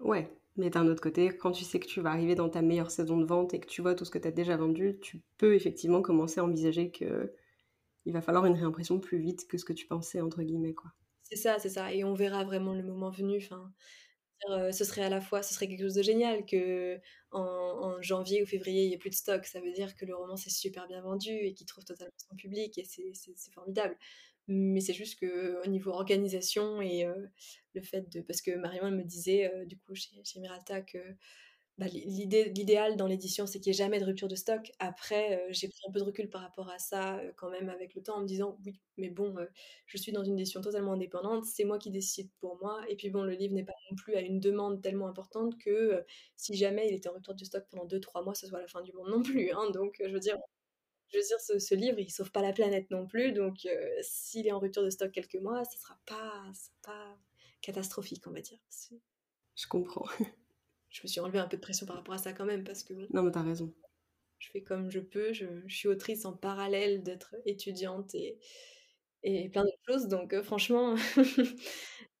Ouais, mais d'un autre côté, quand tu sais que tu vas arriver dans ta meilleure saison de vente et que tu vois tout ce que tu as déjà vendu, tu peux effectivement commencer à envisager qu'il va falloir une réimpression «plus vite que ce que tu pensais» entre guillemets, quoi. C'est ça, c'est ça et on verra vraiment le moment venu, heu, ce serait à la fois ce serait quelque chose de génial qu'en en janvier ou février, il y ait plus de stock. Ça veut dire que le roman s'est super bien vendu et qu'il trouve totalement son public et c'est formidable. Mais c'est juste qu'au niveau organisation et le fait de parce que Marion, me disait, du coup chez chez Miralta que, bah, l'idéal dans l'édition, c'est qu'il y ait jamais de rupture de stock. Après, j'ai pris un peu de recul par rapport à ça, quand même avec le temps en me disant: «Oui, mais bon, je suis dans une édition totalement indépendante, c'est moi qui décide pour moi et puis bon, le livre n'est pas non plus à une demande tellement importante que, si jamais il était en rupture de stock pendant 2-3 mois, ce soit la fin du monde non plus, hein». Donc je veux dire je veux dire ce ce livre, il sauve pas la planète non plus, donc heu, s'il est en rupture de stock quelques mois, ce sera pas ce sera pas catastrophique, on va dire. Je comprends. je me suis enlevé un peu de pression par rapport à ça quand même, parce que bon, Non, mais t'as raison. je fais comme je peux, je, je suis autrice en parallèle d'être étudiante et, et plein d'autres choses, donc euh, franchement,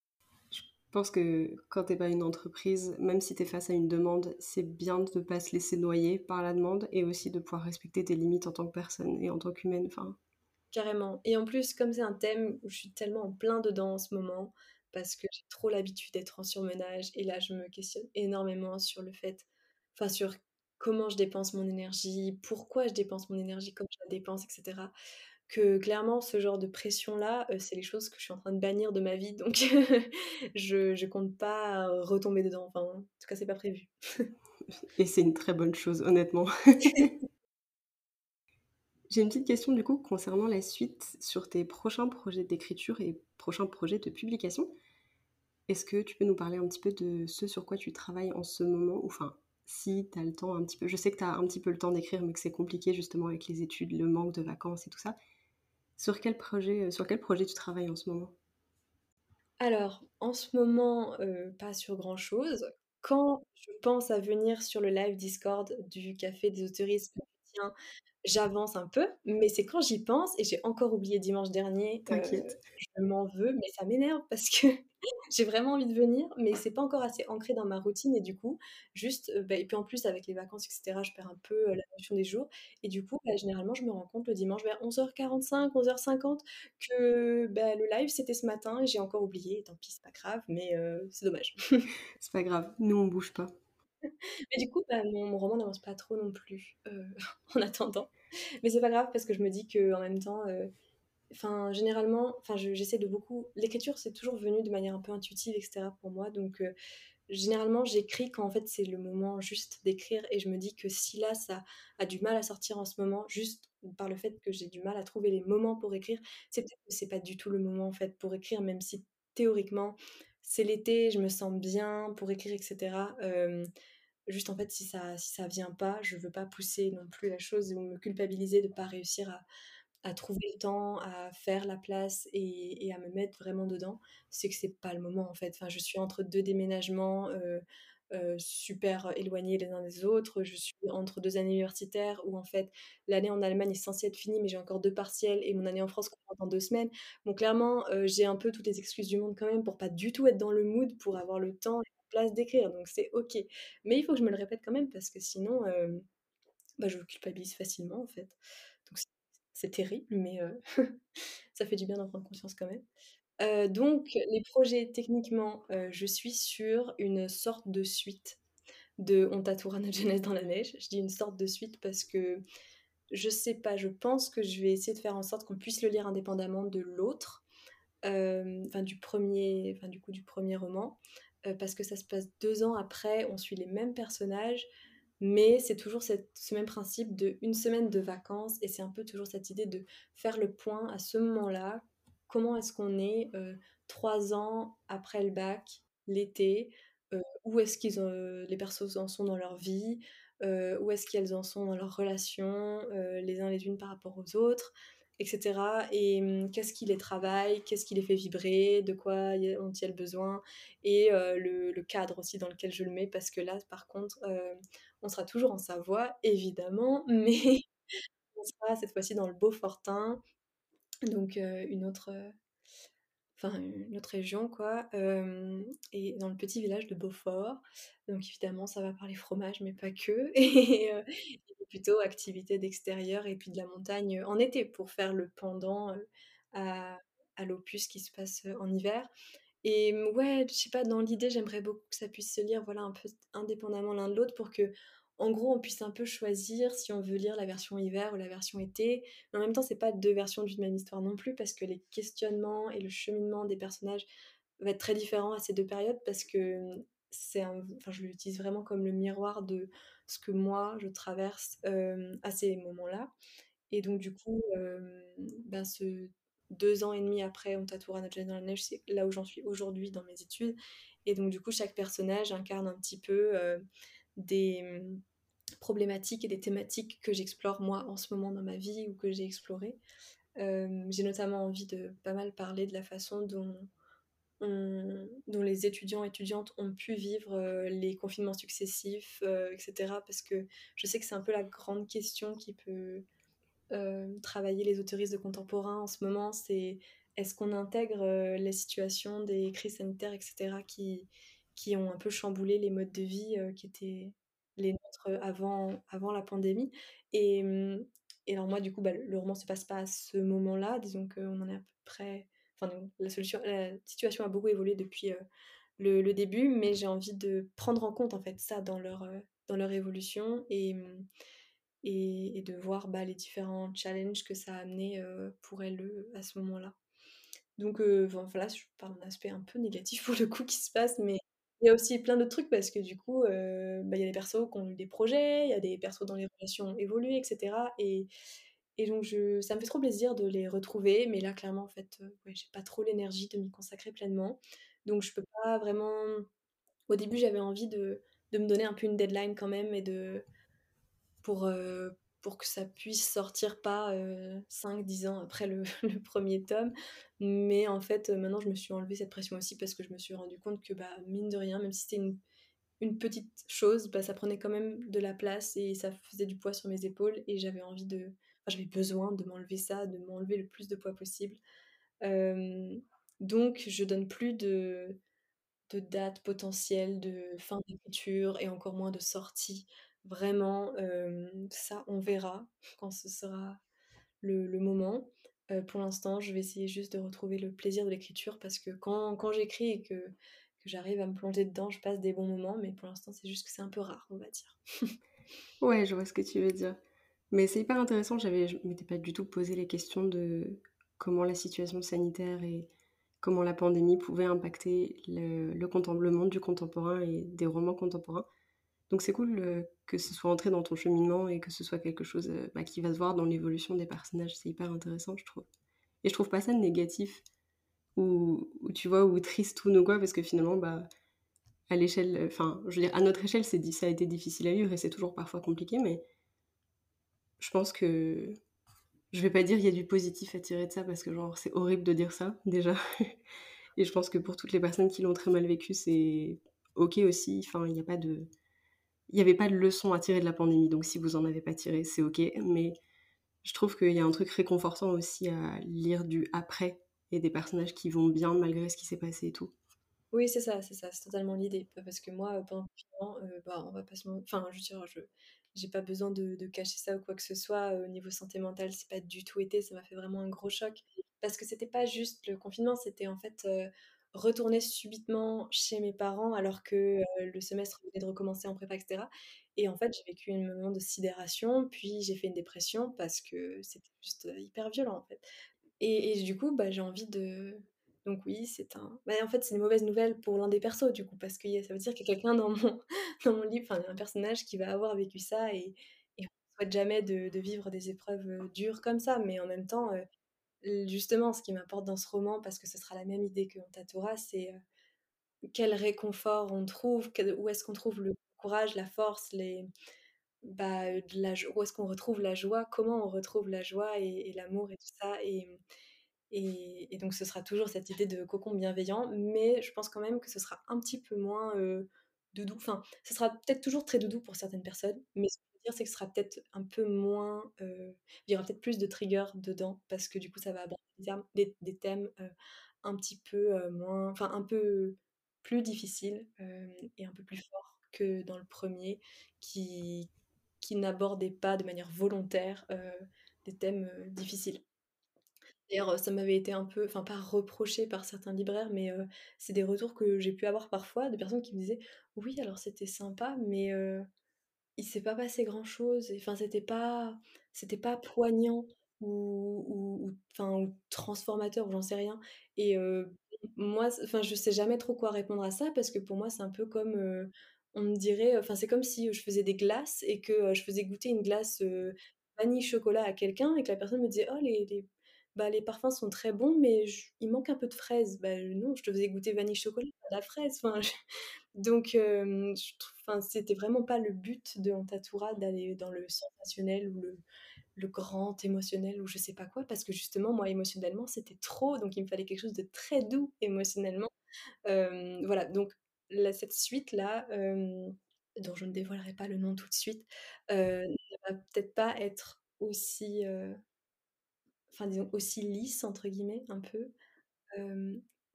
Je pense que quand t'es pas une entreprise, même si t'es face à une demande, c'est bien de ne pas se laisser noyer par la demande et aussi de pouvoir respecter tes limites en tant que personne et en tant qu'humaine. Enfin, carrément. Et en plus, comme c'est un thème où je suis tellement en plein dedans en ce moment, parce que j'ai trop l'habitude d'être en surmenage, et là, je me questionne énormément sur le fait, enfin, sur comment je dépense mon énergie, pourquoi je dépense mon énergie, comme je la dépense, etc. que clairement, ce genre de pression-là, heu, c'est les choses que je suis en train de bannir de ma vie, donc je je compte pas, heu, retomber dedans. Enfin, en tout cas, c'est pas prévu. et c'est une très bonne chose, honnêtement. J'ai une petite question du coup concernant la suite sur tes prochains projets d'écriture et prochains projets de publication. Est-ce que tu peux nous parler un petit peu de ce sur quoi tu travailles en ce moment? Enfin, si tu as le temps un petit peu. Je sais que tu as un petit peu le temps d'écrire, mais que c'est compliqué justement avec les études, le manque de vacances et tout ça. Sur quel projet, euh, sur quel projet tu travailles en ce moment? Alors, en ce moment, heu, pas sur grand-chose. Quand je pense à venir sur le live Discord du Café des autoristes tiens, j'avance un peu, mais c'est quand j'y pense et j'ai encore oublié dimanche dernier, heu, T'inquiète. je m'en veux, mais ça m'énerve parce que j'ai vraiment envie de venir, mais c'est pas encore assez ancré dans ma routine et du coup, juste, heu, bah et puis en plus avec les vacances et cetera, je perds un peu, heu, la notion des jours et du coup, bah, généralement, je me rends compte le dimanche vers 11:45-11:50 que, bah, le live c'était ce matin et j'ai encore oublié, tant pis, c'est pas grave, mais c'est dommage. C'est pas grave, nous on bouge pas. Mais du coup, bah, mon roman n'avance pas trop non plus, heu, en attendant. Mais c'est pas grave parce que je me dis qu'en même temps, heu, enfin, généralement, enfin, je j'essaie de beaucoup l'écriture, c'est toujours venu de manière un peu intuitive et cetera pour moi, donc heu, généralement, j'écris quand, en fait, c'est le moment juste d'écrire et je me dis que si là, ça a du mal à sortir en ce moment, juste par le fait que j'ai du mal à trouver les moments pour écrire, c'est peut-être que c'est pas du tout le moment, en fait, pour écrire, même si théoriquement, c'est l'été, je me sens bien pour écrire et cetera, hem Juste en fait, si ça si ça vient pas, je veux pas pousser non plus la chose ou me culpabiliser de pas réussir à trouver le temps, à faire la place et à me mettre vraiment dedans. C'est que c'est pas le moment en fait. Enfin, je suis entre 2 déménagements, heu, super éloignés les uns des autres. Je suis entre 2 années universitaires où en fait, l'année en Allemagne est censée être finie, mais j'ai encore 2 partiels et mon année en France commence dans 2 semaines. Donc clairement, heu, j'ai un peu toutes les excuses du monde quand même pour pas du tout être dans le mood pour avoir le temps et la place d'écrire, donc c'est OK. Mais il faut que je me le répète quand même parce que sinon, hem, bah, je culpabilise facilement en fait. Donc c'est terrible, mais ça fait du bien d'en prendre conscience quand même. Heu, donc les projets techniquement, heu, je suis sur une sorte de suite de On tatoue notre jeunesse dans la neige. Je dis une sorte de suite parce que je sais pas, je pense que je vais essayer de faire en sorte qu'on puisse le lire indépendamment de l'autre, enfin du premier, enfin du coup du premier roman, parce que ça se passe 2 ans après, on suit les mêmes personnages, mais c'est toujours ce même principe de une semaine de vacances et c'est un peu toujours cette idée de faire le point à ce moment-là. Comment est-ce qu'on est, heu, 3 ans après le bac, l'été? Heu, où est-ce qu'ils ont les persos en sont dans leur vie? Où est-ce qu'elles en sont dans leurs relations, les uns les unes par rapport aux autres? Et cetera et mmh, qu'est-ce qui les travaille? Qu'est-ce qui les fait vibrer? De quoi y ont-elles besoin? Et le cadre aussi dans lequel je le mets parce que là, par contre, on sera toujours en Savoie, évidemment, mais on sera cette fois-ci dans le Beaufortin, donc une autre, enfin une autre région quoi, et dans le petit village de Beaufort. Donc évidemment, ça va parler fromage, mais pas que et plutôt activités d'extérieur et puis de la montagne, en été pour faire le pendant, à à l'opus qui se passe, en hiver. Et mmh, ouais, je sais pas, dans l'idée, j'aimerais beaucoup que ça puisse se lire, voilà, un peu indépendamment l'un de l'autre pour que, en gros, on puisse un peu choisir si on veut lire la version hiver ou la version été. Mais en même temps, c'est pas 2 versions d'une même histoire non plus parce que les questionnements et le cheminement des personnages va être très différent à ces 2 périodes parce que, mmh, c'est je l'utilise vraiment comme le miroir de ce que moi je traverse, hem, à ces moments-là. Et donc du coup, hem, ben, ce 2 ans et demi après On tatouera notre jeunesse dans la neige, c'est là où j'en suis aujourd'hui dans mes études et donc du coup, chaque personnage incarne un petit peu, heu, des, mmh, problématiques et des thématiques que j'explore moi en ce moment dans ma vie ou que j'ai explorées. Hem, j'ai notamment envie de pas mal parler de la façon dont on dont les étudiants, étudiantes ont pu vivre, heu, les confinements successifs, heu, et cetera. Parce que je sais que c'est un peu la grande question qui peut, travailler les autoristes de contemporain en ce moment, c'est est-ce qu'on intègre, les situations des crises sanitaires, et cetera, qui qui ont un peu chamboulé les modes de vie, qui étaient avant avant la pandémie? Et alors moi, du coup, bah, le roman se passe pas à ce moment-là. Disons qu'on en est à peu près enfin la solution la situation a beaucoup évolué depuis, le début, mais j'ai envie de prendre en compte, en fait, ça dans leur, dans leur évolution et et de voir, bah, les différents challenges que ça a amené, pour elles, heu, à ce moment-là. Donc voilà, je parle d'un aspect un peu négatif pour le coup qui se passe, mais il y a aussi plein d'autres trucs parce que du coup, heu, bah, il y a des persos qui ont eu des projets, il y a des persos dont les relations ont évolué et et donc je ça me fait trop plaisir de les retrouver, mais là clairement en fait, ouais, j'ai pas trop l'énergie de m'y consacrer pleinement. Donc je peux pas vraiment au début j'avais envie de de me donner un peu une deadline quand même et de pour, heu, pour que ça puisse sortir pas, heu, 5-10 ans après le 1er tome. Mais en fait, heu, maintenant je me suis enlevé cette pression aussi parce que je me suis rendu compte que, bah, mine de rien, même si c'était une petite chose, bah, ça prenait quand même de la place et ça faisait du poids sur mes épaules et j'avais envie de j'avais besoin de m'enlever ça, de m'enlever le plus de poids possible. Donc je donne plus de de date potentielle de fin d'écriture et encore moins de sortie. Vraiment, hem, ça on verra quand ce sera le moment. Heu, pour l'instant, je vais essayer juste de retrouver le plaisir de l'écriture parce que quand quand j'écris et que que j'arrive à me plonger dedans, je passe des bons moments, mais pour l'instant, c'est juste que c'est un peu rare, on va dire. Ouais, je vois ce que tu veux dire. Mais c'est hyper intéressant, je m'étais pas du tout posé les questions de comment la situation sanitaire et comment la pandémie pouvait impacter le le le du contemporain et des romans contemporains. Donc c'est cool, heu, que ce soit entré dans ton cheminement et que ce soit quelque chose, heu, bah, qui va se voir dans l'évolution des personnages. C'est hyper intéressant, je trouve. Et je trouve pas ça négatif ou ou tu vois, ou tristoun ou quoi, parce que finalement, bah, à l'échelle, heu, enfin, je veux dire, à notre échelle, c'est ça a été difficile à vivre et c'est toujours parfois compliqué, mais je pense que je vais pas dire il y a du positif à tirer de ça parce que genre c'est horrible de dire ça, déjà. Et je pense que pour toutes les personnes qui l'ont très mal vécu, c'est OK aussi. Enfin, il y a pas de il y avait pas de leçon à tirer de la pandémie, donc si vous en avez pas tiré, c'est OK. Mais je trouve qu'il y a un truc réconfortant aussi à lire du après et des personnages qui vont bien malgré ce qui s'est passé et tout. Oui, c'est ça, c'est ça, c'est totalement l'idée. Parce que moi, heu, pendant le heu, bah, on va pas se enfin, je veux dire, je j'ai pas besoin de cacher ça ou quoi que ce soit, heu, au niveau santé mentale, c'est pas du tout été, ça m'a fait vraiment un gros choc. Parce que c'était pas juste le confinement, c'était en fait, heu, retourner subitement chez mes parents alors que, heu, le semestre venait de recommencer en prépa et cetera. Et en fait, j'ai vécu un moment de sidération, puis j'ai fait une dépression parce que c'était juste, hyper violent, en fait. Et et du coup, bah, j'ai envie de donc oui, c'est un bah, en fait, c'est une mauvaise nouvelle pour l'un des persos, du coup, parce a ça veut dire qu'il y a quelqu'un dans mon dans mon livre, enfin, un personnage qui va avoir vécu ça et et on souhaite jamais de de vivre des épreuves, dures comme ça. Mais en même temps, justement, ce qui m'importe dans ce roman, parce que ce sera la même idée que Ontatouras, c'est, heu, quel réconfort on trouve, où est-ce qu'on trouve le courage, la force, les bah, où est-ce qu'on retrouve la joie, comment on retrouve la joie et l'amour et tout ça et et donc ce sera toujours cette idée de cocon bienveillant, mais je pense quand même que ce sera un petit peu moins, heu, doudou. Enfin, ce sera peut-être toujours très doudou pour certaines personnes, mais dire, c'est que ce sera peut-être un peu moins, heu, il y aura peut-être plus de triggers dedans parce que du coup, ça va aborder des thèmes, heu, un petit peu, heu, moins enfin, un peu plus difficiles, et un peu plus forts que dans le 1er qui qui n'abordait pas de manière volontaire, des thèmes, difficiles. D'ailleurs, ça m'avait été un peu enfin, pas reproché par certains libraires, mais c'est des retours que j'ai pu avoir parfois de personnes qui me disaient: «Oui, alors c'était sympa, mais il s'est pas passé grand-chose et enfin, c'était pas c'était pas poignant ou enfin, ou transformateur» ou j'en sais rien et heu, moi, enfin, je sais jamais trop quoi répondre à ça parce que pour moi, c'est un peu comme, on me dirait enfin, c'est comme si, je faisais des glaces et que, je faisais goûter une glace, vanille chocolat à quelqu'un et que la personne me disait: «Oh les les bah, les parfums sont très bons, mais j il manque un peu de fraise». Bah, non, je te faisais goûter vanille chocolat, pas la fraise, je donc hem, je c'était vraiment pas le but de Ontatouras d'aller dans le sensationnel ou le le grand émotionnel ou je sais pas quoi, parce que justement, moi, émotionnellement, c'était trop, donc il me fallait quelque chose de très doux émotionnellement. Voilà, donc cette suite-là, dont je ne dévoilerai pas le nom tout de suite, ne va peut-être pas être aussi, enfin disons «aussi lisse» entre guillemets un peu,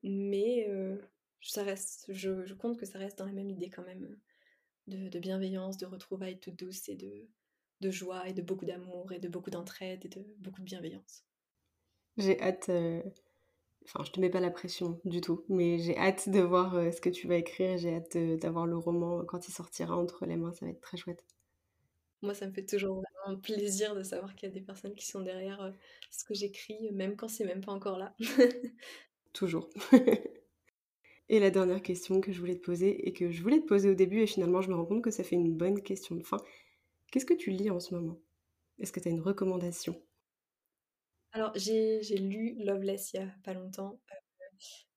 mais ça reste je je compte que ça reste dans la même idée quand même, de de bienveillance, de retrouvailles toutes douces et de de joie et de beaucoup d'amour et de beaucoup d'entraide et de beaucoup de bienveillance. J'ai hâte, enfin je te mets pas la pression du tout, mais j'ai hâte de voir, ce que tu vas écrire, j'ai hâte d'avoir le roman quand il sortira entre les mains, ça va être très chouette. Moi, ça me fait toujours vraiment plaisir de savoir qu'il y a des personnes qui sont derrière, ce que j'écris, même quand c'est même pas encore là. Toujours. Et la dernière question que je voulais te poser et que je voulais te poser au début et finalement je me rends compte que ça fait une bonne question de fin. Qu'est-ce que tu lis en ce moment? Est-ce que tu as une recommandation? Alors j'ai j'ai lu Loveless il y a pas longtemps,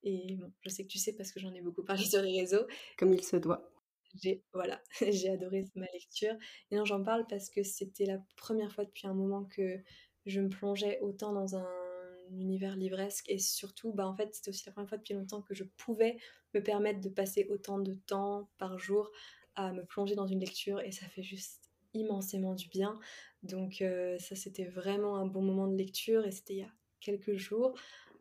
et bon, je sais que tu sais parce que j'en ai beaucoup parlé sur les réseaux. Comme il se doit. J'ai voilà, j'ai adoré ma lecture et non, j'en parle parce que c'était la première fois depuis un moment que je me plongeais autant dans un univers livresque et surtout, bah, en fait, c'était aussi la première fois depuis longtemps que je pouvais me permettre de passer autant de temps par jour à me plonger dans une lecture et ça fait juste immensément du bien. Donc ça, c'était vraiment un bon moment de lecture et c'était il y a quelques jours.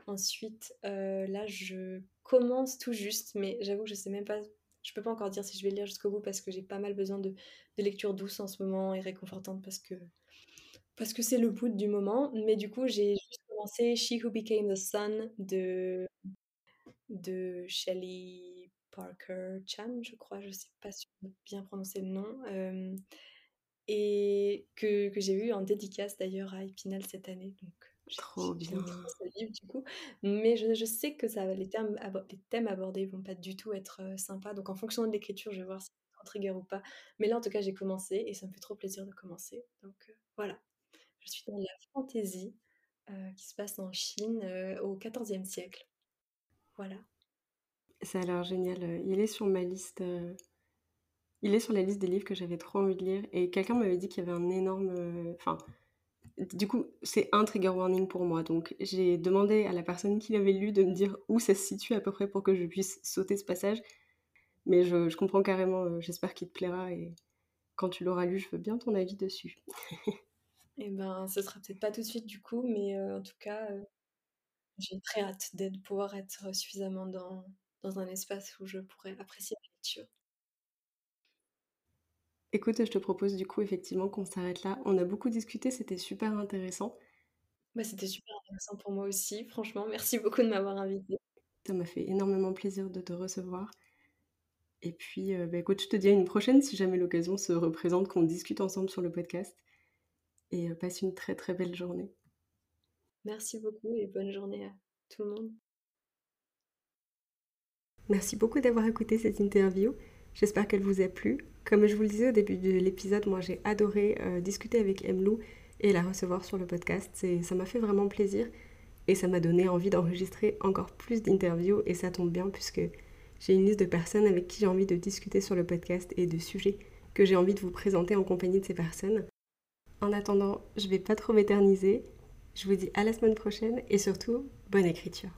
Ensuite, là, je commence tout juste, mais j'avoue que je sais même pas, je peux pas encore dire si je vais lire jusqu'au bout parce que j'ai pas mal besoin de, de lecture douce en ce moment et réconfortante parce que parce que c'est le bout du moment. Mais du coup, j'ai commencé She Who Became the Sun de, de Shelley Parker Chan, je crois, je sais pas si je bien prononcer le nom. et que, que j'ai eu en dédicace d'ailleurs à Épinal cette année. Donc, Trop bien. Ce livre, du coup. Mais je, je, sais que ça, les, thèmes, les thèmes abordés vont pas du tout être sympas. Donc, en fonction de l'écriture, je vais voir si c'est un trigger ou pas. Mais là, en tout cas, j'ai commencé et ça me fait trop plaisir de commencer. Donc, voilà. Je suis dans la fantaisie qui se passe en Chine au XIVe siècle. Voilà. Ça a l'air génial. Il est sur ma liste. Il est sur la liste des livres que j'avais trop envie de lire. Et quelqu'un m'avait dit qu'il y avait un énorme. Enfin, du coup, c'est un trigger warning pour moi. Donc, j'ai demandé à la personne qui l'avait lu de me dire où ça se situe à peu près pour que je puisse sauter ce passage. Mais je, je comprends carrément. J'espère qu'il te plaira. Et quand tu l'auras lu, je veux bien ton avis dessus. Et ben, ce sera peut-être pas tout de suite du coup, mais en tout cas, j'ai très hâte de pouvoir être suffisamment dans, dans un espace où je pourrais apprécier la lecture. Écoute, je te propose du coup effectivement qu'on s'arrête là. On a beaucoup discuté, c'était super intéressant. Bah, c'était super intéressant pour moi aussi, franchement. Merci beaucoup de m'avoir invité. Ça m'a fait énormément plaisir de te recevoir. Et puis, bah, écoute, je te dis à une prochaine si jamais l'occasion se représente qu'on discute ensemble sur le podcast et passe une très très belle journée. Merci beaucoup et bonne journée à tout le monde. Merci beaucoup d'avoir écouté cette interview. J'espère qu'elle vous a plu. Comme je vous le disais au début de l'épisode, moi j'ai adoré discuter avec Emlou et la recevoir sur le podcast. Ça m'a fait vraiment plaisir et ça m'a donné envie d'enregistrer encore plus d'interviews et ça tombe bien puisque j'ai une liste de personnes avec qui j'ai envie de discuter sur le podcast et de sujets que j'ai envie de vous présenter en compagnie de ces personnes. En attendant, je vais pas trop m'éterniser. Je vous dis à la semaine prochaine et surtout, bonne écriture.